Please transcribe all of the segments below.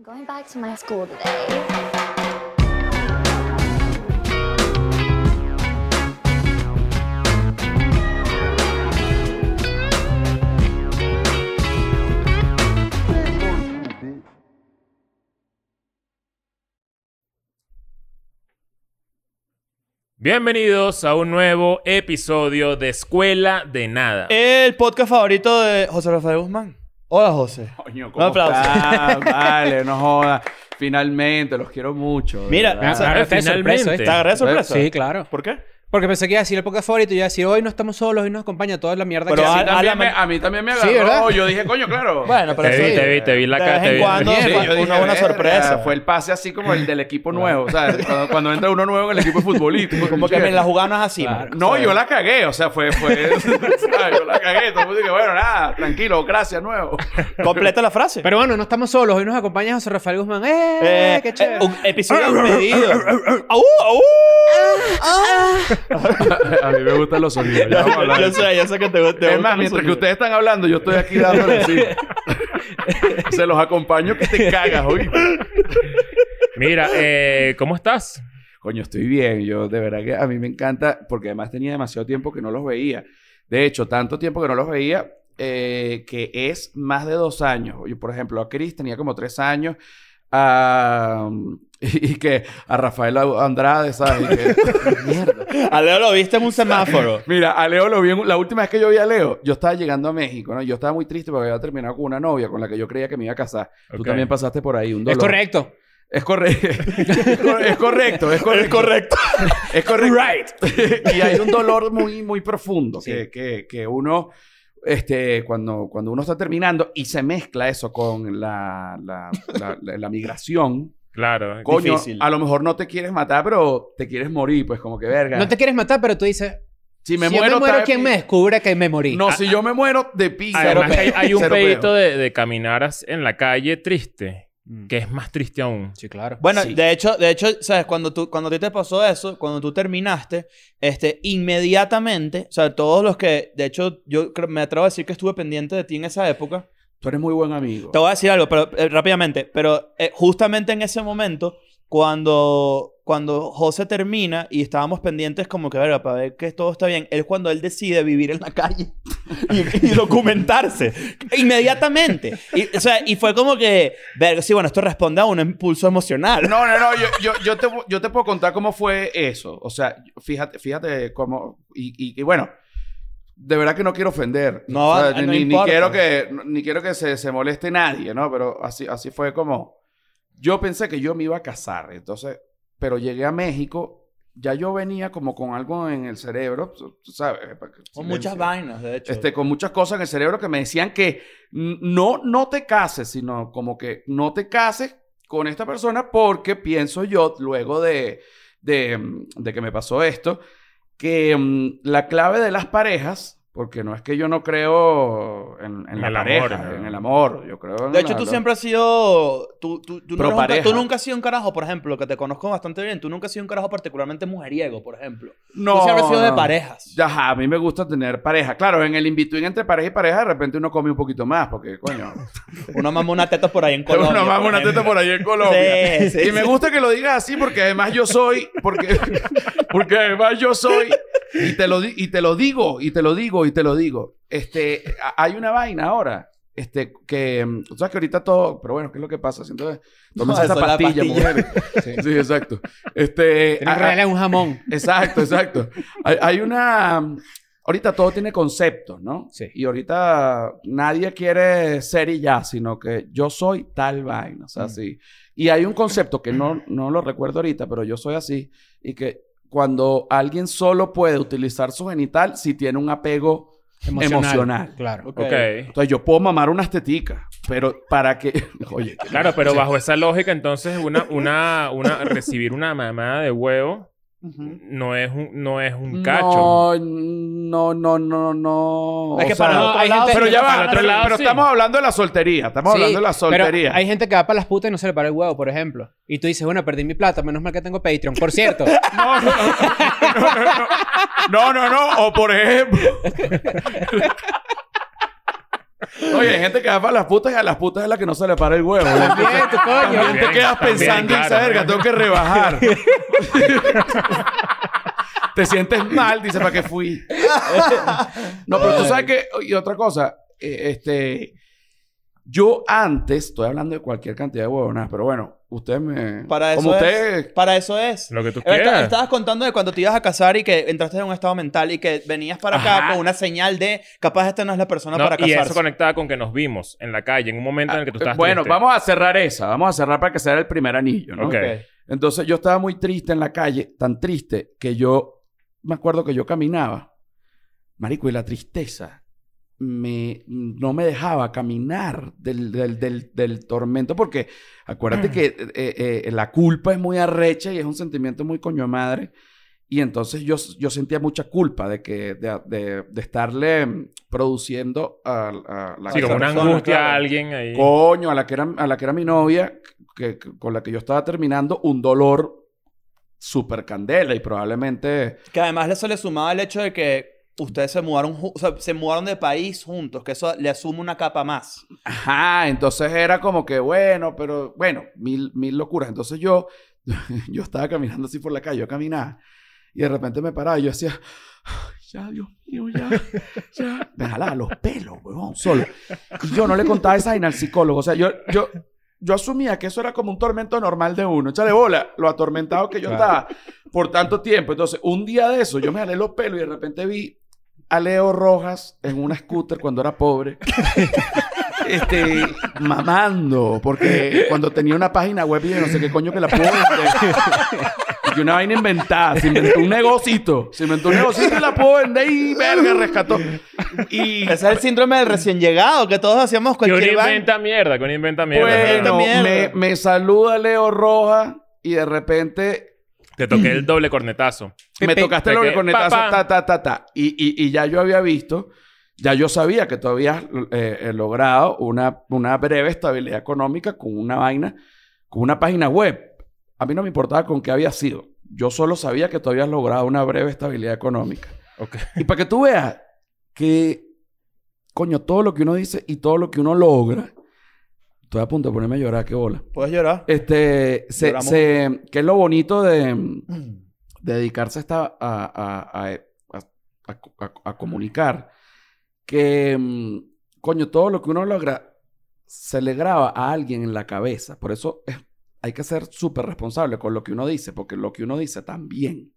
I'm going back to my school today. Bienvenidos a un nuevo episodio de Escuela de Nada. El podcast favorito de José Rafael Guzmán. Hola, José. Coño, Un ¿cómo aplauso. estás? Vale, no jodas. Finalmente, los quiero mucho. Mira, verdad. o sea, finalmente. ¿Te agarré de sorpresa? Sí, claro. ¿Por qué? Porque pensé que iba a decir el podcast favorito y iba a decir, hoy no estamos solos, hoy nos acompaña toda la mierda Pero que a, a- hace. a la me, a mí también me Sí, agarró. ¿verdad? Yo dije, coño, claro. Bueno, pero Te sí. vi, te vi, te vi la de cara, vez te en vi. cuando Sí, fue yo dije, una buena sorpresa. Fue el pase así como el del equipo nuevo. O sea, cuando, cuando entra uno nuevo en el equipo futbolístico. Como que en la jugada no es así. Claro. No, yo la cagué. O sea, fue... fue yo la cagué. Todo el mundo dice, bueno, nada, tranquilo, gracias, nuevo. Completa la frase. Pero bueno, no estamos solos, hoy nos acompaña José Rafael Guzmán. ¡Eh! Eh, ¡Qué chévere! eh, un episodio despedido. ¡Au! ¡Au! a mí me gustan los sonidos. ya vamos a hablar Yo sé, yo sé que te, te Es más, mientras que ustedes están hablando, yo estoy aquí dándole así. Se los acompaño que te cagas, hoy. Mira, eh, ¿cómo estás? Coño, estoy bien. Yo de verdad que a mí me encanta, porque además tenía demasiado tiempo que no los veía. De hecho, tanto tiempo que no los veía, eh, que es más de dos años. Yo, por ejemplo, a Chris tenía como tres años. a- y que a Rafael Andrade, ¿sabes? Y que- Mierda. A Leo lo viste en un semáforo. Mira, a Leo lo vi en- la última vez que yo vi a Leo, yo estaba llegando a México, ¿no? Yo estaba muy triste porque había terminado con una novia con la que yo creía que me iba a casar. Tú también pasaste por ahí un dolor. Es correcto. Es correcto. es correcto, es correcto. Es correcto. Es correcto. y hay un dolor muy, muy profundo Sí. que, que, que uno, este, cuando, cuando uno está terminando y se mezcla eso con la, la- la migración, Claro. coño, Difícil. a lo mejor no te quieres matar, pero te quieres morir, pues como que verga. No te quieres matar, pero tú dices, si me si muero, yo me muero, ¿quién me descubre que me morí? No, si yo me muero de pizza. Además hay, hay un pedito de, de caminar en la calle triste, Mm. que es más triste aún. Sí, claro. Bueno, Sí. de hecho, de hecho, sabes, cuando tú, cuando a ti te pasó eso, cuando tú terminaste, este, inmediatamente, o sea, todos los que, de hecho, yo creo- me atrevo a decir que estuve pendiente de ti en esa época. Tú eres muy buen amigo. Te voy a decir algo, pero eh, rápidamente, pero eh, justamente en ese momento, cuando, cuando José termina y estábamos pendientes como que, verga, para ver que todo está bien, es cuando él decide vivir en la calle y, y documentarse inmediatamente. Y, o sea, y fue como que, verga, sí, bueno, esto responde a un impulso emocional. No, no, no, yo, yo, yo, te, yo te puedo contar cómo fue eso. O sea, fíjate, fíjate cómo. Y, y, y bueno, de verdad que no quiero ofender. No, O sea, no ni, quiero que, ni quiero que se, se moleste nadie, ¿no? Pero así, así fue como. Yo pensé que yo me iba a casar, entonces. Pero llegué a México, ya yo venía como con algo en el cerebro, tú sabes. que- Con muchas vainas, de hecho. Este, con muchas cosas en el cerebro que me decían que no, no te cases, sino como que no te cases con esta persona porque pienso yo, luego de, de, de que me pasó esto, que mm, la clave de las parejas, porque no es que yo no creo en, en En la el pareja, amor, ¿no? en el amor, yo creo en De hecho, la- tú la- siempre has sido. Tú, tú, tú, no un tú nunca has sido un carajo, por ejemplo, que te conozco bastante bien. Tú nunca has sido un carajo particularmente mujeriego, por ejemplo. No, tú siempre has sido de parejas. Ajá, a mí me gusta tener pareja. Claro, en el in-between entre pareja y pareja, de repente uno come un poquito más, porque, coño, Uno mama una teta por ahí en Colombia. Una mamá, por una teta por ahí en Colombia. Sí, sí, y me gusta que lo digas así porque además yo soy, porque, porque además yo soy, y te, lo, y te lo digo, y te lo digo, y te lo digo. Este, hay una vaina ahora, este, que, mm, tú sabes que ahorita todo, pero bueno, ¿qué es lo que pasa? Que tómense No, esta eso es la pastilla, mujeres. Sí. exacto. Este, que un jamón. Exacto, exacto. Hay, hay una... Ahorita todo tiene conceptos, ¿no? Sí. Y ahorita nadie quiere ser y ya, sino que yo soy tal vaina, o sea, sí. Y hay un concepto que no, no lo recuerdo ahorita, pero yo soy así, y que cuando alguien solo puede utilizar su genital si tiene un apego emocional. Claro. Ok. Ok. Entonces yo puedo mamar unas teticas, pero para que... Oye, Claro, pero bajo esa lógica, entonces, una, una, una, recibir una mamada de huevo no es un, no es un cacho. No, no, no, no, no. Es que O para el no, otro hay lado- gente- Pero ya va, otro pero, lado, pero sí. estamos hablando de la soltería. Estamos Sí, hablando de la soltería. Pero hay gente que va para las putas y no se le para el huevo, por ejemplo. Y tú dices, bueno, perdí mi plata, menos mal que tengo Patreon. Por cierto, No, no, no. No, no, no. O por ejemplo. Oye, hay gente que va para las putas y a las putas es la que no se le para el huevo. También, tu coño. También te quedas también, pensando, claro, verga, tengo que rebajar. te sientes mal, dices, ¿para qué fui? no, pero tú sabes que... Y otra cosa, eh, este... Yo antes, estoy hablando de cualquier cantidad de huevonas, pero bueno, ustedes me... Para eso como es. ustedes... Para eso es. Lo que tú quieras. estabas contando de cuando te ibas a casar y que entraste en un estado mental y que venías para acá con una señal de capaz esta no es la persona No, para y casarse. eso conectaba con que nos vimos en la calle en un momento en el que tú estabas bueno, triste. vamos a cerrar esa. Vamos a cerrar para que sea el primer anillo, ¿no? Entonces yo estaba muy triste en la calle, tan triste que yo me acuerdo que yo caminaba, marico, y la tristeza me, no me dejaba caminar del, del, del, del tormento porque acuérdate que eh, eh, la culpa es muy arrecha y es un sentimiento muy coño madre. Y entonces yo, yo sentía mucha culpa de que de, de- de estarle mm, produciendo a, a la Sí, como una persona, angustia claro. a alguien ahí. coño, a la que era, a la que era mi novia, que, que- con la que yo estaba terminando, un dolor súper candela y probablemente... Que además eso le sumaba el hecho de que ustedes se mudaron, o sea, se mudaron de país juntos, que eso le asume una capa más. Ajá, entonces era como que, bueno, pero bueno, mil, mil locuras. Entonces yo, yo estaba caminando así por la calle, yo caminaba y de repente me paraba y yo decía, "Ay, ya, Dios mío, ya, ya. Me jalaba los pelos, huevón, solo. Y yo no le contaba esa vaina al psicólogo. O sea, yo, yo, yo asumía que eso era como un tormento normal de uno. Échale bola, lo atormentado que yo estaba por tanto tiempo. Entonces, un día de eso, yo me jalé los pelos y de repente vi a Leo Rojas en una scooter cuando era pobre. este, mamando, porque cuando tenía una página web y yo no sé qué coño que la pudo vender. Y una vaina inventada, se inventó un negocito, se inventó un negocito y la pudo vender y verga, rescató. Y Ese es el síndrome del recién llegado, que todos hacíamos Que uno cualquier vaina. inventa mierda, que uno inventa mierda. Bueno, me, me saluda Leo Rojas y de repente Te toqué el doble cornetazo. me tocaste el que, cornetazo, ta, ta, ta, ta. Y, y, y ya yo había visto, ya yo sabía que tú habías eh, eh, logrado una, una breve estabilidad económica con una vaina, con una página web. A mí no me importaba con qué había sido. Yo solo sabía que tú habías logrado una breve estabilidad económica. Ok. Y para que tú veas que, coño, todo lo que uno dice y todo lo que uno logra, estoy a punto de ponerme a llorar, qué bola. Puedes llorar. Este, se, se, que es lo bonito de, de dedicarse a, esta- a, a, a, a- comunicar, que, mm, coño, todo lo que uno logra se le graba a alguien en la cabeza. Por eso es- hay que ser súper responsable con lo que uno dice, porque lo que uno dice también.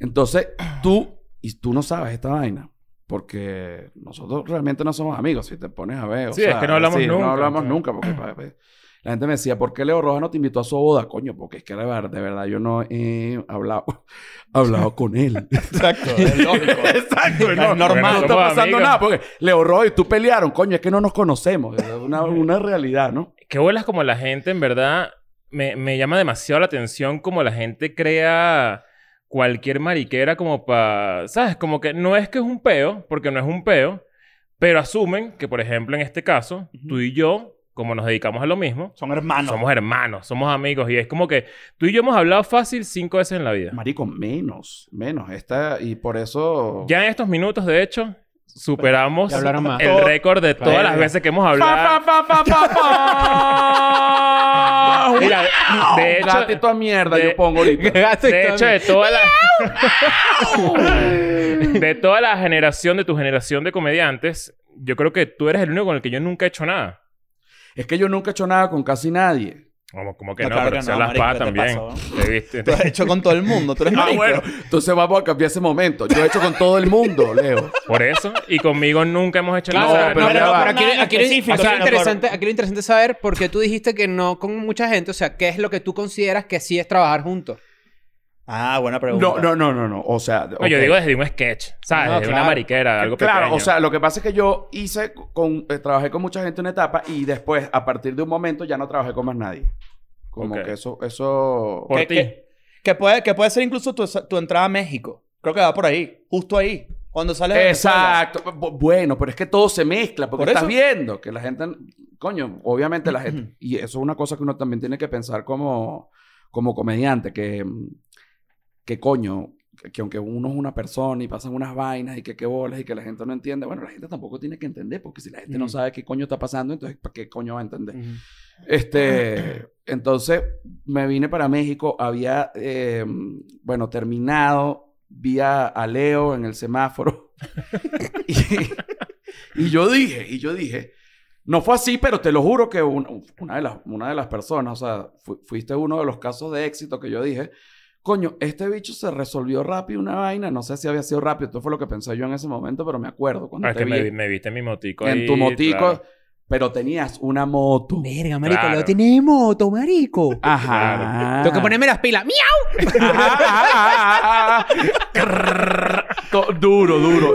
Entonces, tú, y tú no sabes esta vaina. Porque nosotros realmente no somos amigos, si te pones a ver. o Sí, es que no hablamos sí, nunca, No hablamos o sea. nunca, porque la gente me decía, ¿por qué Leo Rojas no te invitó a su boda? Coño, porque es que de verdad, de verdad yo no he hablado, hablado con él. Exacto, es lógico. Exacto, Es no, normal. No está pasando amigos. nada, porque Leo Rojas y tú pelearon, coño, es que no nos conocemos. Es una, una realidad, ¿no? Qué bolas como la gente, en verdad, me, me llama demasiado la atención como la gente crea cualquier mariquera como para... ¿Sabes? Como que no es que es un peo, porque no es un peo, pero asumen que, por ejemplo, en este caso, tú y yo, como nos dedicamos a lo mismo, Son hermanos. somos hermanos, somos amigos, y es como que tú y yo hemos hablado fácil cinco veces en la vida. Marico, menos, menos. Esta, y por eso... Ya en estos minutos, de hecho, superamos el récord de todas las veces que hemos hablado. Mira, de hecho, mierda de- yo pongo ahorita. De hecho, de toda la... de toda la generación, de tu generación de comediantes, yo creo que tú eres el único con el que yo nunca he hecho nada. Es que yo nunca he hecho nada con casi nadie. Como, como que No, no, claro pero que no, las marico, patas ¿qué te también. pasa, ¿Te viste? Tú has hecho con todo el mundo. Tú eres Ah, bueno. Entonces vamos a cambiar ese momento. Yo he hecho con todo el mundo, Leo. Por eso. Y conmigo nunca hemos hecho Claro, nada. no, pero aquí, aquí- específico, sino por- interesante, aquí lo interesante es saber por qué tú dijiste que no con mucha gente. O sea, ¿qué es lo que tú consideras que sí es trabajar juntos? Ah, buena pregunta. No, no, no, no, no. O sea, No, yo digo desde un sketch, ¿sabes? No, Desde una claro. mariquera, algo Claro, pequeño. o sea, lo que pasa es que yo hice con, eh, trabajé con mucha gente en una etapa y después, a partir de un momento, ya no trabajé con más nadie. Como que eso, eso. Por ti. Que, que puede, que puede ser incluso tu, tu entrada a México. Creo que va por ahí. Justo ahí. Cuando Venezuela. Exacto. Bu- Bueno, pero es que todo se mezcla, porque Por estás eso. viendo que la gente, coño, obviamente la gente, y eso es una cosa que uno también tiene que pensar como, como comediante, que, que coño, que aunque uno es una persona y pasan unas vainas y que qué bolas y que la gente no entiende, bueno, la gente tampoco tiene que entender, porque si la gente no sabe qué coño está pasando, entonces ¿para qué coño va a entender? Este, entonces me vine para México, había, eh, bueno, terminado, vi a, a Leo en el semáforo y, y yo dije, y yo dije, no fue así, pero te lo juro que un- una, de las, una de las personas, o sea, fu- fuiste uno de los casos de éxito que yo dije, coño, este bicho se resolvió rápido una vaina, no sé si había sido rápido, esto fue lo que pensé yo en ese momento, pero me acuerdo cuando Ah, es te que me, vi vi- me viste en mi motico en ahí, tu motico, claro. pero tenías una moto. Verga, marico, Claro. lo tiene moto, marico. Ajá. Tengo que ponerme las pilas. ¡Miau! Ajá, ajá, ajá, duro, duro.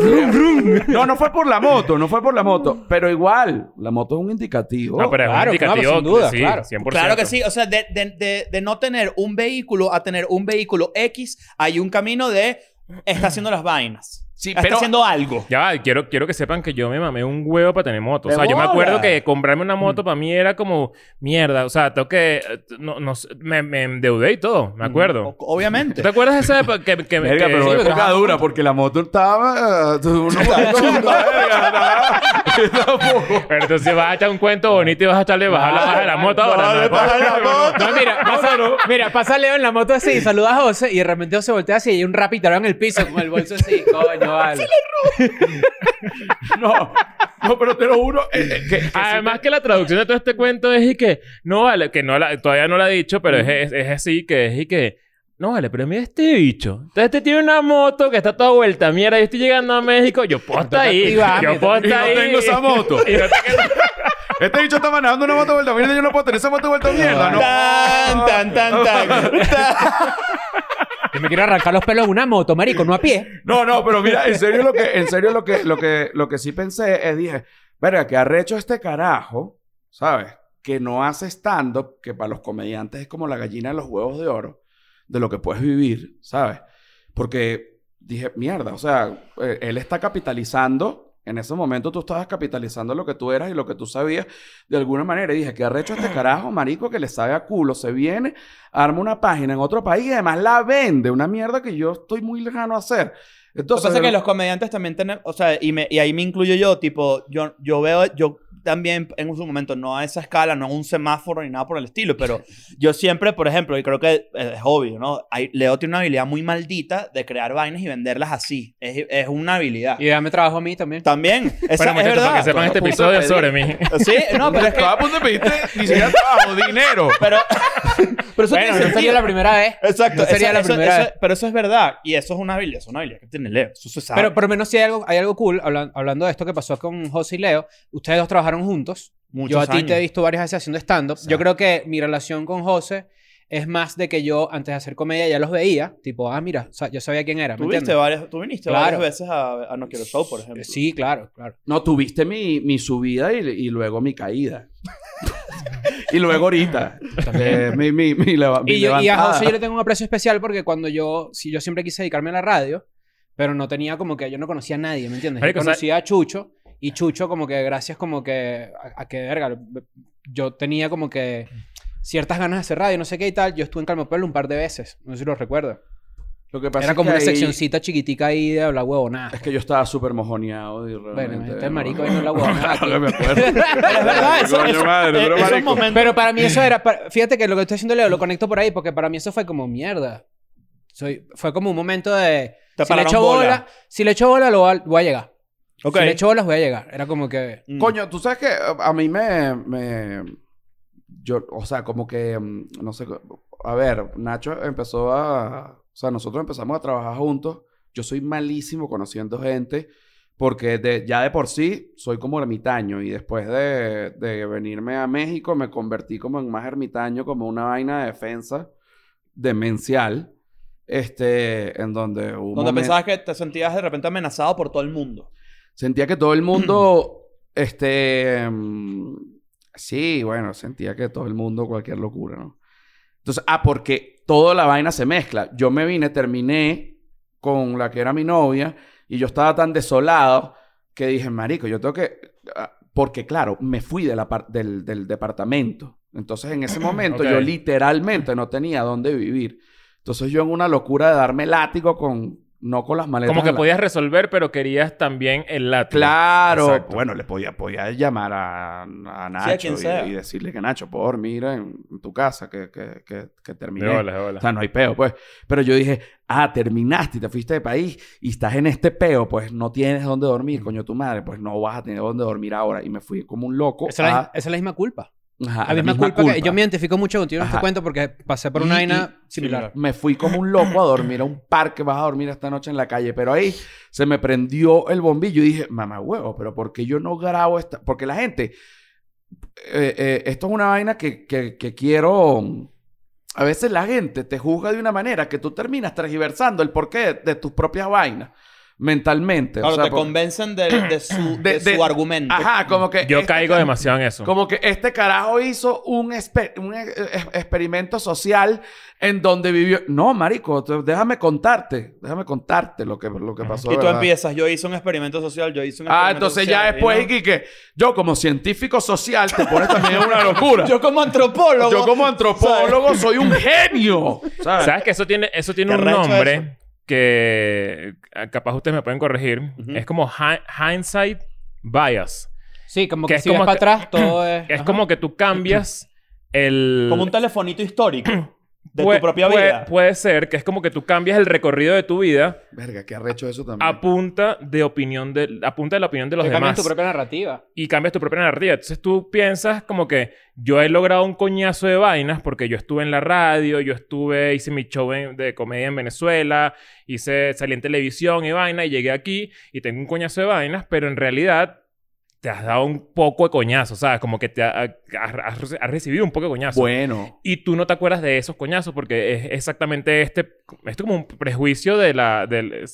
No, no fue por la moto, no fue por la moto. Pero igual, la moto es un indicativo. No, pero es Claro, un claro, indicativo sin duda, sí, claro. 100%. Claro que sí. O sea, de, de- de- de no tener un vehículo a tener un vehículo X, hay un camino de está haciendo las vainas. Sí, está pero- haciendo algo. Ya va, quiero, quiero que sepan que yo me mamé un huevo para tener moto. O ¡De sea, yo me acuerdo que comprarme una moto para mí era como mierda. O sea, tengo que. eh, No, no me, me endeudé y todo, me acuerdo. O- Obviamente. ¿Tú te acuerdas de esa época que, que, Verga, que- pero sí, época dura, porque la moto estaba. eh, uno- verga, tampoco. Pero entonces vas a echar un cuento bonito y vas a echarle bajar la baja de la moto ahora. no, ¿no? baja la moto. No, mira, pasa, mira, pasa Leo en la moto así, saluda a José y de repente José voltea así y hay un rap y tirado en el piso con el bolso así. Coño, vale. No, no, pero te lo juro. eh, eh, que, que Además que la traducción de todo este cuento es y que no vale, que no la, todavía no la he dicho, pero es, es, es así, que es y que no vale, pero mira este bicho. Entonces este tiene una moto que está toda vuelta. Mierda, yo estoy llegando a México. Yo puedo estar ahí. Yo puedo y no estar ahí. tengo esa moto. Y no tengo- Este bicho está manejando una moto vuelta. Mira, yo no puedo tener esa moto vuelta mierda, ¿no? Tan, tan, tan, tan. Yo me quiero arrancar los pelos en una moto, marico, no a pie. No, no, pero mira, en serio lo que, en serio lo que, lo que, lo que sí pensé es, dije, verga, que arrecho este carajo, ¿sabes? Que no hace stand-up, que para los comediantes es como la gallina de los huevos de oro, de lo que puedes vivir, ¿sabes? Porque dije, mierda, o sea, eh, él está capitalizando, en ese momento tú estabas capitalizando lo que tú eras y lo que tú sabías de alguna manera. Y dije, que arrecho este carajo, marico, que le sabe a culo, se viene, arma una página en otro país y además la vende, una mierda que yo estoy muy lejano a hacer. Lo que Entonces, pasa es que los comediantes también tenemos, o sea, y, me- y ahí me incluyo yo, tipo, yo, yo veo, yo también en su momento, no a esa escala, no a un semáforo ni nada por el estilo, pero yo siempre, por ejemplo, y creo que es obvio, ¿no? Hay- Leo tiene una habilidad muy maldita de crear vainas y venderlas así. Es, es una habilidad. Y dame trabajo a mí también. También, esa Bueno, es muchachos, verdad. para que sepan este episodio sobre mí. Sí, no, pero es que... estaba a punto de pedirte ni siquiera trabajo, dinero. Pero, pero eso Bueno, no sería la primera vez. Exacto. no sería eso- la eso- primera eso- vez. pero eso es verdad. Y eso es una habilidad. Es una habilidad que tiene Leo. Eso se sabe. Pero por lo menos sí hay algo, hay algo cool, hablan- hablando de esto que pasó con José y Leo. Ustedes dos trabajaron juntos. Muchos yo a ti te he visto varias veces haciendo stand-up. Yo creo que mi relación con José es más de que yo antes de hacer comedia ya los veía. Tipo, ah, mira, o sea, yo sabía quién era. ¿me Tú, viste varias, tú viniste Claro. varias veces a, a No Quiero Show, por ejemplo. Sí, claro, claro. No, tuviste mi, mi subida y, y luego mi caída. y luego ahorita. Eh, mi, mi, mi, leva- mi Y, yo- y a. José yo le tengo un aprecio especial porque cuando yo, si yo siempre quise dedicarme a la radio, pero no tenía como que, yo no conocía a nadie, ¿me entiendes? Marico, yo o sea- conocía a Chucho y Chucho como que gracias como que a, a que, verga, yo tenía como que ciertas ganas de hacer radio, no sé qué y tal. Yo estuve en Calmopelo un par de veces, no sé si lo recuerdo. Lo que pasa Era es como que una ahí- seccioncita chiquitica ahí de hablar huevo, nada. Es que yo estaba súper mojoneado y realmente... Bueno, este marico ahí no la huevonada aquí. No me acuerdo. Pero es verdad, eso, Coño eso- madre, eh, tú eres esos marico. momentos... Pero para mí eso era... para- Fíjate que lo que estoy haciendo Leo lo conecto por ahí porque para mí eso fue como mierda. Soy, fue como un momento de... Te Si le pararon echo bola. bola, si le echo bola, lo voy a, voy a llegar. Ok. Si le echo bolas, voy a llegar. Era como que... Mm. Coño, tú sabes que a a mí me, me- Yo, o sea, como que... mm, No sé... A ver, Nacho empezó a... O sea, nosotros empezamos a trabajar juntos. Yo soy malísimo conociendo gente porque de- ya de por sí soy como ermitaño y después de, de venirme a México me convertí como en más ermitaño, como una vaina de defensa demencial. Este, en donde Donde momen- pensabas que te sentías de repente amenazado por todo el mundo. Sentía que todo el mundo, este, mm, sí, bueno, sentía que todo el mundo cualquier locura, ¿no? Entonces, ah, porque toda la vaina se mezcla. Yo me vine, terminé con la que era mi novia y yo estaba tan desolado que dije, marico, yo tengo que, ah, porque claro, me fui de la par- del, del departamento. Entonces, en ese momento yo literalmente no tenía dónde vivir. Entonces yo en una locura de darme látigo con... No con las maletas. Como que podías resolver, pero querías también el látigo. Claro. Exacto. Bueno, le podía, podía llamar a, a Nacho y- decirle que Nacho, puedo dormir en, en tu casa, que, que, que, que terminé. De bolas, de bolas. O sea, no hay peo, pues. Pero yo dije, ah, terminaste y te fuiste de país y estás en este peo, pues no tienes dónde dormir, coño, tu madre, pues no vas a tener dónde dormir ahora. Y me fui como un loco. Esa es, la, a- esa es la misma culpa. Ajá, La misma, culpa, que yo me identifico mucho contigo en este cuento porque pasé por una vaina similar. Me fui como un loco a dormir a un parque, vas a dormir esta noche en la calle. Pero ahí se me prendió el bombillo y dije, mamá huevo, pero ¿por qué yo no grabo esta? Porque la gente, eh, eh, esto es una vaina que, que, que quiero... A veces la gente te juzga de una manera que tú terminas tergiversando el porqué de, de tus propias vainas mentalmente. Claro, o sea, te por- convencen de, de su, De- de su de- argumento. Ajá, como que... Yo este caigo ca- demasiado en eso. Como que este carajo hizo un, espe- un e- e- experimento social en donde vivió. No, marico, te- déjame contarte. Déjame contarte lo que, lo que pasó. Y tú verdad. empiezas, yo hice un experimento social, yo hice un Ah, experimento entonces social, ya y después, no- Iki, que yo como científico social te pones también en una locura. Yo como antropólogo. Yo como antropólogo soy un genio. ¿sabes? ¿Sabes que eso tiene, eso tiene un nombre eso. Que ah, capaz ustedes me pueden corregir? Es como hi- hindsight bias. Sí, como Que que, es si ves como para que- atrás, todo es... Es ajá. como que tú cambias el... Como un telefonito histórico de puede, tu propia puede- vida. Puede ser que es como que tú cambias el recorrido de tu vida Verga, qué arrecho eso también. a punta de opinión de... A punta de la opinión de los Que cambias demás. tu propia narrativa. y cambias tu propia narrativa. Entonces tú piensas como que yo he logrado un coñazo de vainas porque yo estuve en la radio, yo estuve, hice mi show en- de comedia en Venezuela, hice, salí en televisión y vaina y llegué aquí y tengo un coñazo de vainas, pero en realidad te has dado un poco de coñazo, ¿sabes? Como que te ha- has, recibido un poco de coñazo. Bueno. Y tú no te acuerdas de esos coñazos porque es exactamente este... Esto es como un prejuicio de la... Del,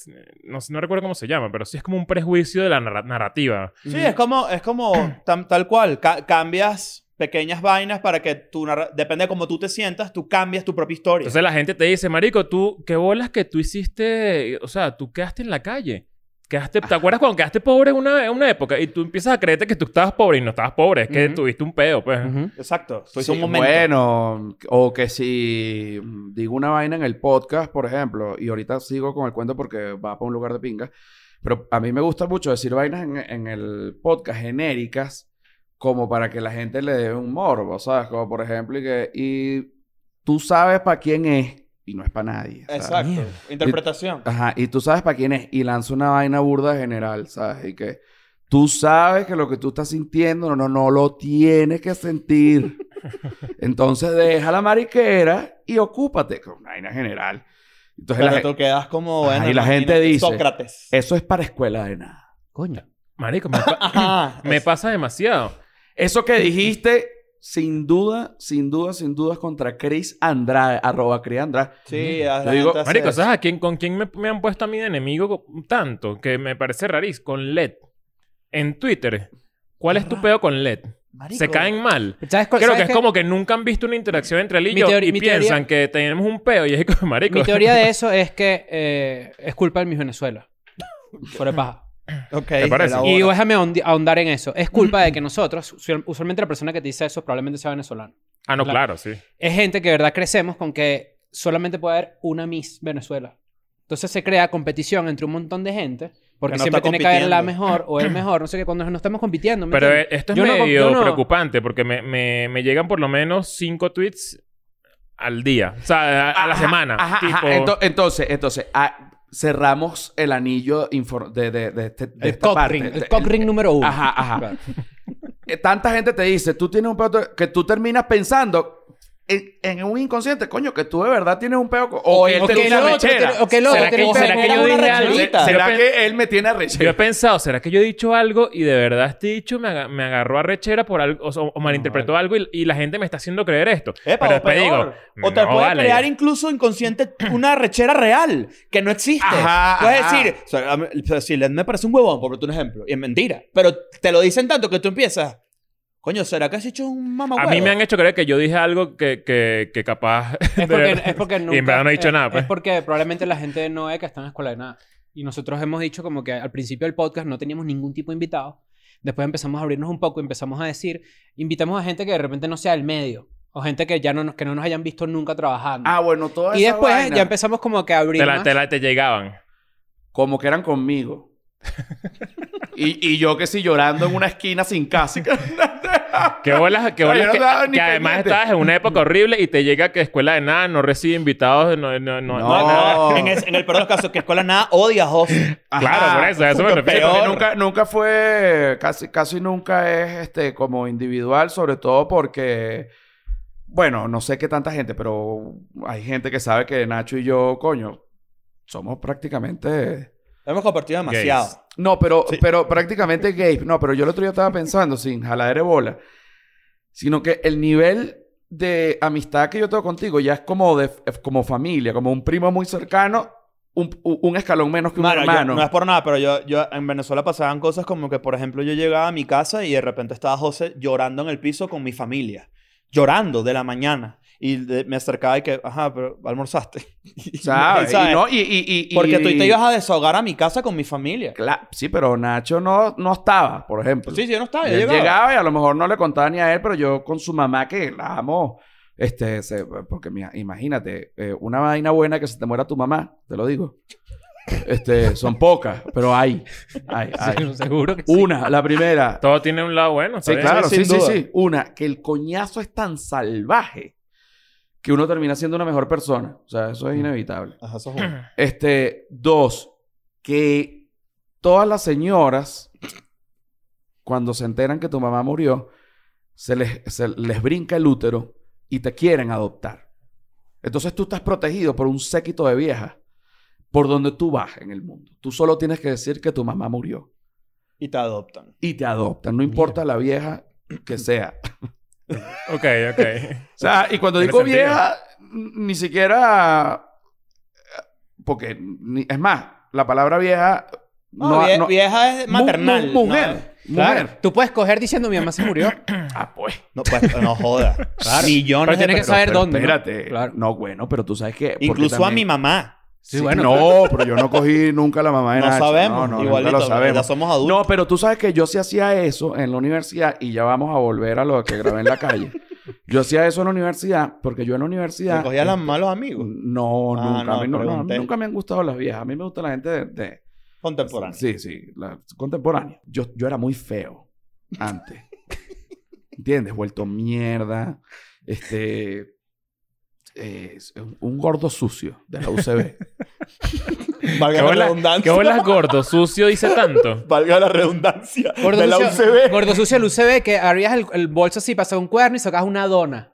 no, sé- no recuerdo cómo se llama, pero sí es como un prejuicio de la narra- narrativa. Sí, es como, es como tam- tal cual. Ca- cambias pequeñas vainas para que tu narra- depende de cómo tú te sientas, tú cambias tu propia historia. Entonces la gente te dice, marico, tú, qué bolas que tú hiciste, o sea, tú quedaste en la calle. Quedaste, ¿Te acuerdas cuando quedaste pobre en una, una época? Y tú empiezas a creerte que tú estabas pobre y no estabas pobre. Es que tuviste un pedo, pues. Exacto. Fue Sí, un momento. Bueno, o que si digo una vaina en el podcast, por ejemplo, y ahorita sigo con el cuento porque va para un lugar de pinga, pero a mí me gusta mucho decir vainas en, en el podcast genéricas como para que la gente le dé un morbo, ¿sabes? Como por ejemplo, y que y tú sabes para quién es y no es para nadie. ¿sabes? Exacto. Mierda. Interpretación. Ajá, y tú sabes para quién es y lanza una vaina burda general, ¿sabes? Y que tú sabes que lo que tú estás sintiendo no, no, no lo tienes que sentir. Entonces deja la mariquera y ocúpate con una vaina general. Entonces Pero la tú quedas como... Ajá, Bueno, y la gente dice- Sócrates. eso es para escuela de nada. Coño. Marico, me, pa- Ajá. me pasa demasiado. Eso que dijiste, sin duda, sin duda, sin duda, es contra Chris Andrade, arroba Chris Andrade. Sí, Yo digo, Marico. ¿sabes a quién, con quién me, me han puesto a mí de enemigo tanto? Que me parece rarísimo. Con LED. En Twitter. ¿Cuál es tu pedo con LED? Marico. Se caen mal. ¿Sabes cuál- Creo sabes que es como que nunca han visto una interacción entre él y yo y piensan teoría- que tenemos un peo y es como, marico. Mi teoría de eso es que eh, es culpa de mis Venezuela. Fuera de paja. Ok, ¿Te parece? Y déjame ahondar en eso. Es culpa de que nosotros, usual- usualmente la persona que te dice eso probablemente sea venezolano. Ah, no, La- claro, sí. Es gente que de verdad crecemos con que solamente puede haber una Miss Venezuela. Entonces se crea competición entre un montón de gente porque Que no siempre tiene que haber la mejor o el mejor. No sé qué, cuando no estamos compitiendo. ¿me Pero entiendes? esto es Yo no- medio yo no- preocupante porque me, me, me llegan por lo menos cinco tweets al día. O sea, a, a la Ajá, semana. ajá, ajá. Tipo, Ento- entonces, entonces, ah, cerramos el anillo de, de, de, este- de El esta cock parte. ring. El cock ring número uno. Ajá, ajá. Claro. Eh, Tanta gente te dice, tú tienes un pedo que tú terminas pensando en, en un inconsciente, coño, que tú de verdad tienes un pedo. O, él o te que tiene arrechera. tiene- o que el otro ¿Será que- será que yo dije algo? ¿Será que él me tiene Yo he arrechera? pensado, ¿será que yo he dicho algo y de verdad este dicho me, aga- me agarró a rechera por algo o, o- malinterpretó algo y, y la gente me está haciendo creer esto? Epa, Pero o después digo, peor. o te no, puede vale. crear incluso inconsciente una rechera real que no existe. Ajá, Puedes ajá. decir, o sea, a mí- o sea, si me parece un huevón, por un ejemplo, y es mentira. Pero te lo dicen tanto que tú empiezas, coño, ¿será que has hecho un mamá A mí me han hecho creer que yo dije algo que, que, que capaz... Es de porque, verdad- es porque nunca, y en verdad no he dicho eh, nada, pues. Es porque probablemente la gente no ve que está en la escuela de nada. Y nosotros hemos dicho como que al principio del podcast no teníamos ningún tipo de invitado. Después empezamos a abrirnos un poco y empezamos a decir, invitamos a gente que de repente no sea del medio. O gente que ya no, nos- que no nos hayan visto nunca trabajando. Ah, bueno, toda y esa después vaina, ya empezamos como que a abrir Te, la- más. te la- te llegaban. Como que eran conmigo. y, y yo que sí llorando en una esquina sin casa. Qué bolas, qué bolas no que, además estabas en una época horrible y te llega que escuela de nada no recibe invitados, no, no, no, No. En, el, en el peor de los casos, que escuela nada odia a José. Claro, por eso, eso me refiero. peor. Nunca, nunca fue, casi, casi nunca es este como individual, sobre todo porque, bueno, no sé qué tanta gente, pero hay gente que sabe que Nacho y yo, coño, somos prácticamente... Hemos compartido demasiado. Gays. No, pero, Sí. pero prácticamente gay. No, pero yo el otro día estaba pensando, sin jaladera de bola, sino que el nivel de amistad que yo tengo contigo ya es como, de, como familia, como un primo muy cercano, un, un escalón menos que un Mano, yo- hermano. no es por nada, pero yo, yo en Venezuela pasaban cosas como que, por ejemplo, yo llegaba a mi casa y de repente estaba José llorando en el piso con mi familia. Llorando de la mañana. Y de- me acercaba y que, ajá, pero almorzaste. ¿Sabes? ¿Sabes? Y no, y, y- y- Porque tú y- te ibas a desahogar a mi casa con mi familia. Cla- sí, pero Nacho no, no estaba, por ejemplo. Sí, sí, yo no estaba. Yo llegaba. llegaba y a lo mejor no le contaba ni a él, pero yo con su mamá, que la amo, este, se- porque mira, imagínate, eh, una vaina buena que se te muera tu mamá, te lo digo. Este, son pocas, pero hay. Hay, hay. Sí, seguro que sí. Una, la primera. Todo tiene un lado bueno. Sí, claro, Sí, sí, sin sí, duda. sí. Una, que el coñazo es tan salvaje que uno termina siendo una mejor persona. O sea, eso es inevitable. Ajá, eso es uno. Este, dos, que todas las señoras, cuando se enteran que tu mamá murió, se les, se les brinca el útero y te quieren adoptar. Entonces tú estás protegido por un séquito de viejas por donde tú vas en el mundo. Tú solo tienes que decir que tu mamá murió Y te adoptan. y te adoptan, no importa la vieja que sea. Ok, ok. O sea, y cuando digo sentido. vieja, ni siquiera. Porque, ni- es más, la palabra vieja. No, vie- no- vieja es maternal. mu- mujer. No, Claro. Mujer. Tú puedes coger diciendo mi mamá se murió. Ah, pues. no, pues, no joda. Claro. Millones Pero de tiene que saber Pero dónde. ¿no? Espérate. Claro. No, bueno, pero tú sabes que. Incluso a mi mamá. Sí, Sí, bueno, no, pero yo no cogí nunca la mamá de No Nacho. sabemos. No, no, Igualito. lo sabemos. Ya somos adultos. No, pero tú sabes que yo sí hacía eso en la universidad y ya vamos a volver a lo que grabé en la calle. Yo hacía eso en la universidad porque yo en la universidad. ¿Te cogían los malos amigos? No, Ah, nunca. no, a mí no- nunca me han gustado las viejas. A mí me gusta la gente de. de- Contemporáneos. Sí, sí, la contemporánea. Yo, yo era muy feo antes. ¿Entiendes? Vuelto mierda. Este. Eh, un gordo sucio de la UCB. Valga ¿Qué la redundancia. qué bolas gordo? Sucio dice tanto. Valga la redundancia. Gordo de la sucio, UCB. gordo sucio del UCB que abrías el, el bolso así, pasaba un cuerno y sacabas una dona.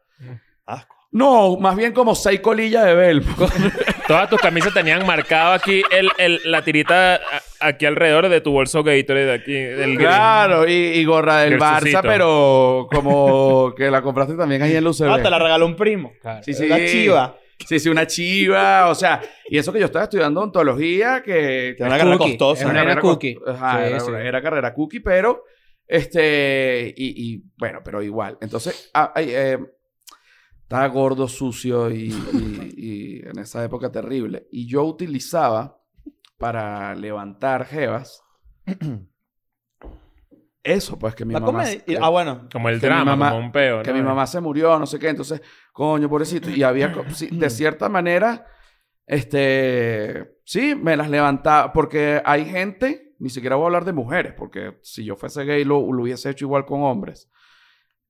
Asco. No, más bien como seis colillas de Belmo. Todas tus camisas tenían marcado aquí el, el- la tirita aquí alrededor de tu bolso Gatorade de aquí. Del Claro, y, y gorra del. Barça, pero como que la compraste también ahí en la UCB. Ah, te la regaló un primo. Claro. Sí, sí. Una chiva. Sí, sí, una chiva. O sea, y eso que yo estaba estudiando ontología, que... Que una carrera costosa. Es una carrera cookie. Ajá, Sí, era, sí. era carrera cookie, pero... Este... Y, y, bueno, pero igual. Entonces, ah, ay, eh, estaba gordo, sucio y, y- y en esa época terrible. Y yo utilizaba para levantar jevas... Eso, pues, que mi La mamá... comedia. que- Ah, bueno. Como el drama, mamá- como un peo. que ¿no? mi mamá se murió, no sé qué. Entonces, coño, pobrecito. Y había, de cierta manera, este, sí, me las levantaba. Porque hay gente, ni siquiera voy a hablar de mujeres, porque si yo fuese gay lo, lo hubiese hecho igual con hombres.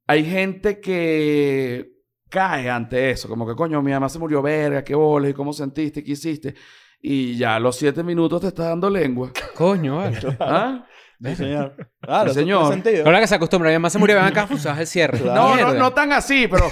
Hay gente que cae ante eso, como que, coño, mi mamá se murió, verga, qué boles, y cómo sentiste, qué hiciste. Y ya a los siete minutos te está dando lengua. Coño, vale. ¿Ah? Sí, señor. Claro, Sí, señor. Ahora que se acostumbra, mamá se murió, ven acá, usabas el cierre. Claro. No, no, no tan así, pero,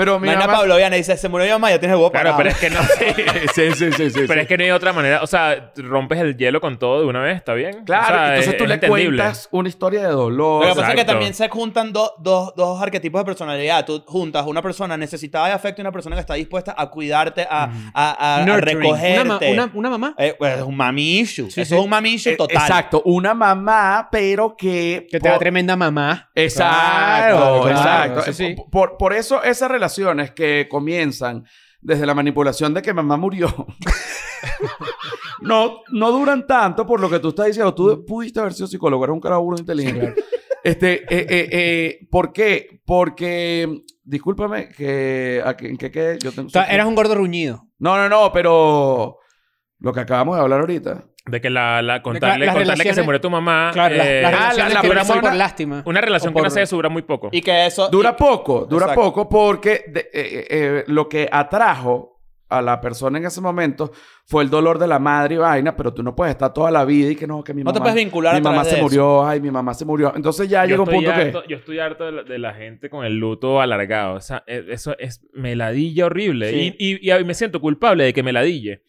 pero mi Mañana mamá... Pablo Viana dice, se murió mi mamá, ya tienes el huevo Claro, parado. pero es que no sí, sí, sí, sí. Pero es que no hay otra manera. O sea, rompes el hielo con todo de una vez, ¿está bien? Claro, O sea, entonces es- tú es le entendible. cuentas una historia de dolor. Lo que pasa es que también se juntan dos dos dos arquetipos de personalidad. Tú juntas una persona necesitada de afecto y una persona que está dispuesta a cuidarte, a, a, a- recogerte. Una, ma- una, una mamá Eh, pues, es un mami issue. Sí, Eso sí. es un mami issue Eh, total. Exacto, una mamá, pero que... que te da tremenda mamá. Exacto, Claro, claro, exacto. Por, por eso esas relaciones que comienzan desde la manipulación de que mamá murió, no, no duran tanto por lo que tú estás diciendo. Tú pudiste haber sido psicólogo, eres un carajo inteligente. Este, eh, eh, eh, ¿por qué? Porque, discúlpame, que, ¿a qué- ¿en qué? Yo tengo- O sea, eras un gordo ruñido. No, no, no, pero lo que acabamos de hablar ahorita. De que la, la contarle, las contarle que se murió tu mamá. Claro, eh, ah, la- relaciones la que por lástima. una relación o que por- nace de eso dura muy poco. Y que eso... Dura y- poco, dura Exacto. poco porque de- eh, eh, eh, lo que atrajo a la persona en ese momento fue el dolor de la madre y vaina, pero tú no puedes estar toda la vida y que no, que mi No te mamá... puedes vincular Mi a mamá través se de murió, ay, mi mamá se murió. Entonces ya llega un punto harto, que... yo estoy harto de la, de la gente con el luto alargado. O sea, eh, eso es meladilla horrible. Sí. Y, y, y me siento culpable de que me ladille.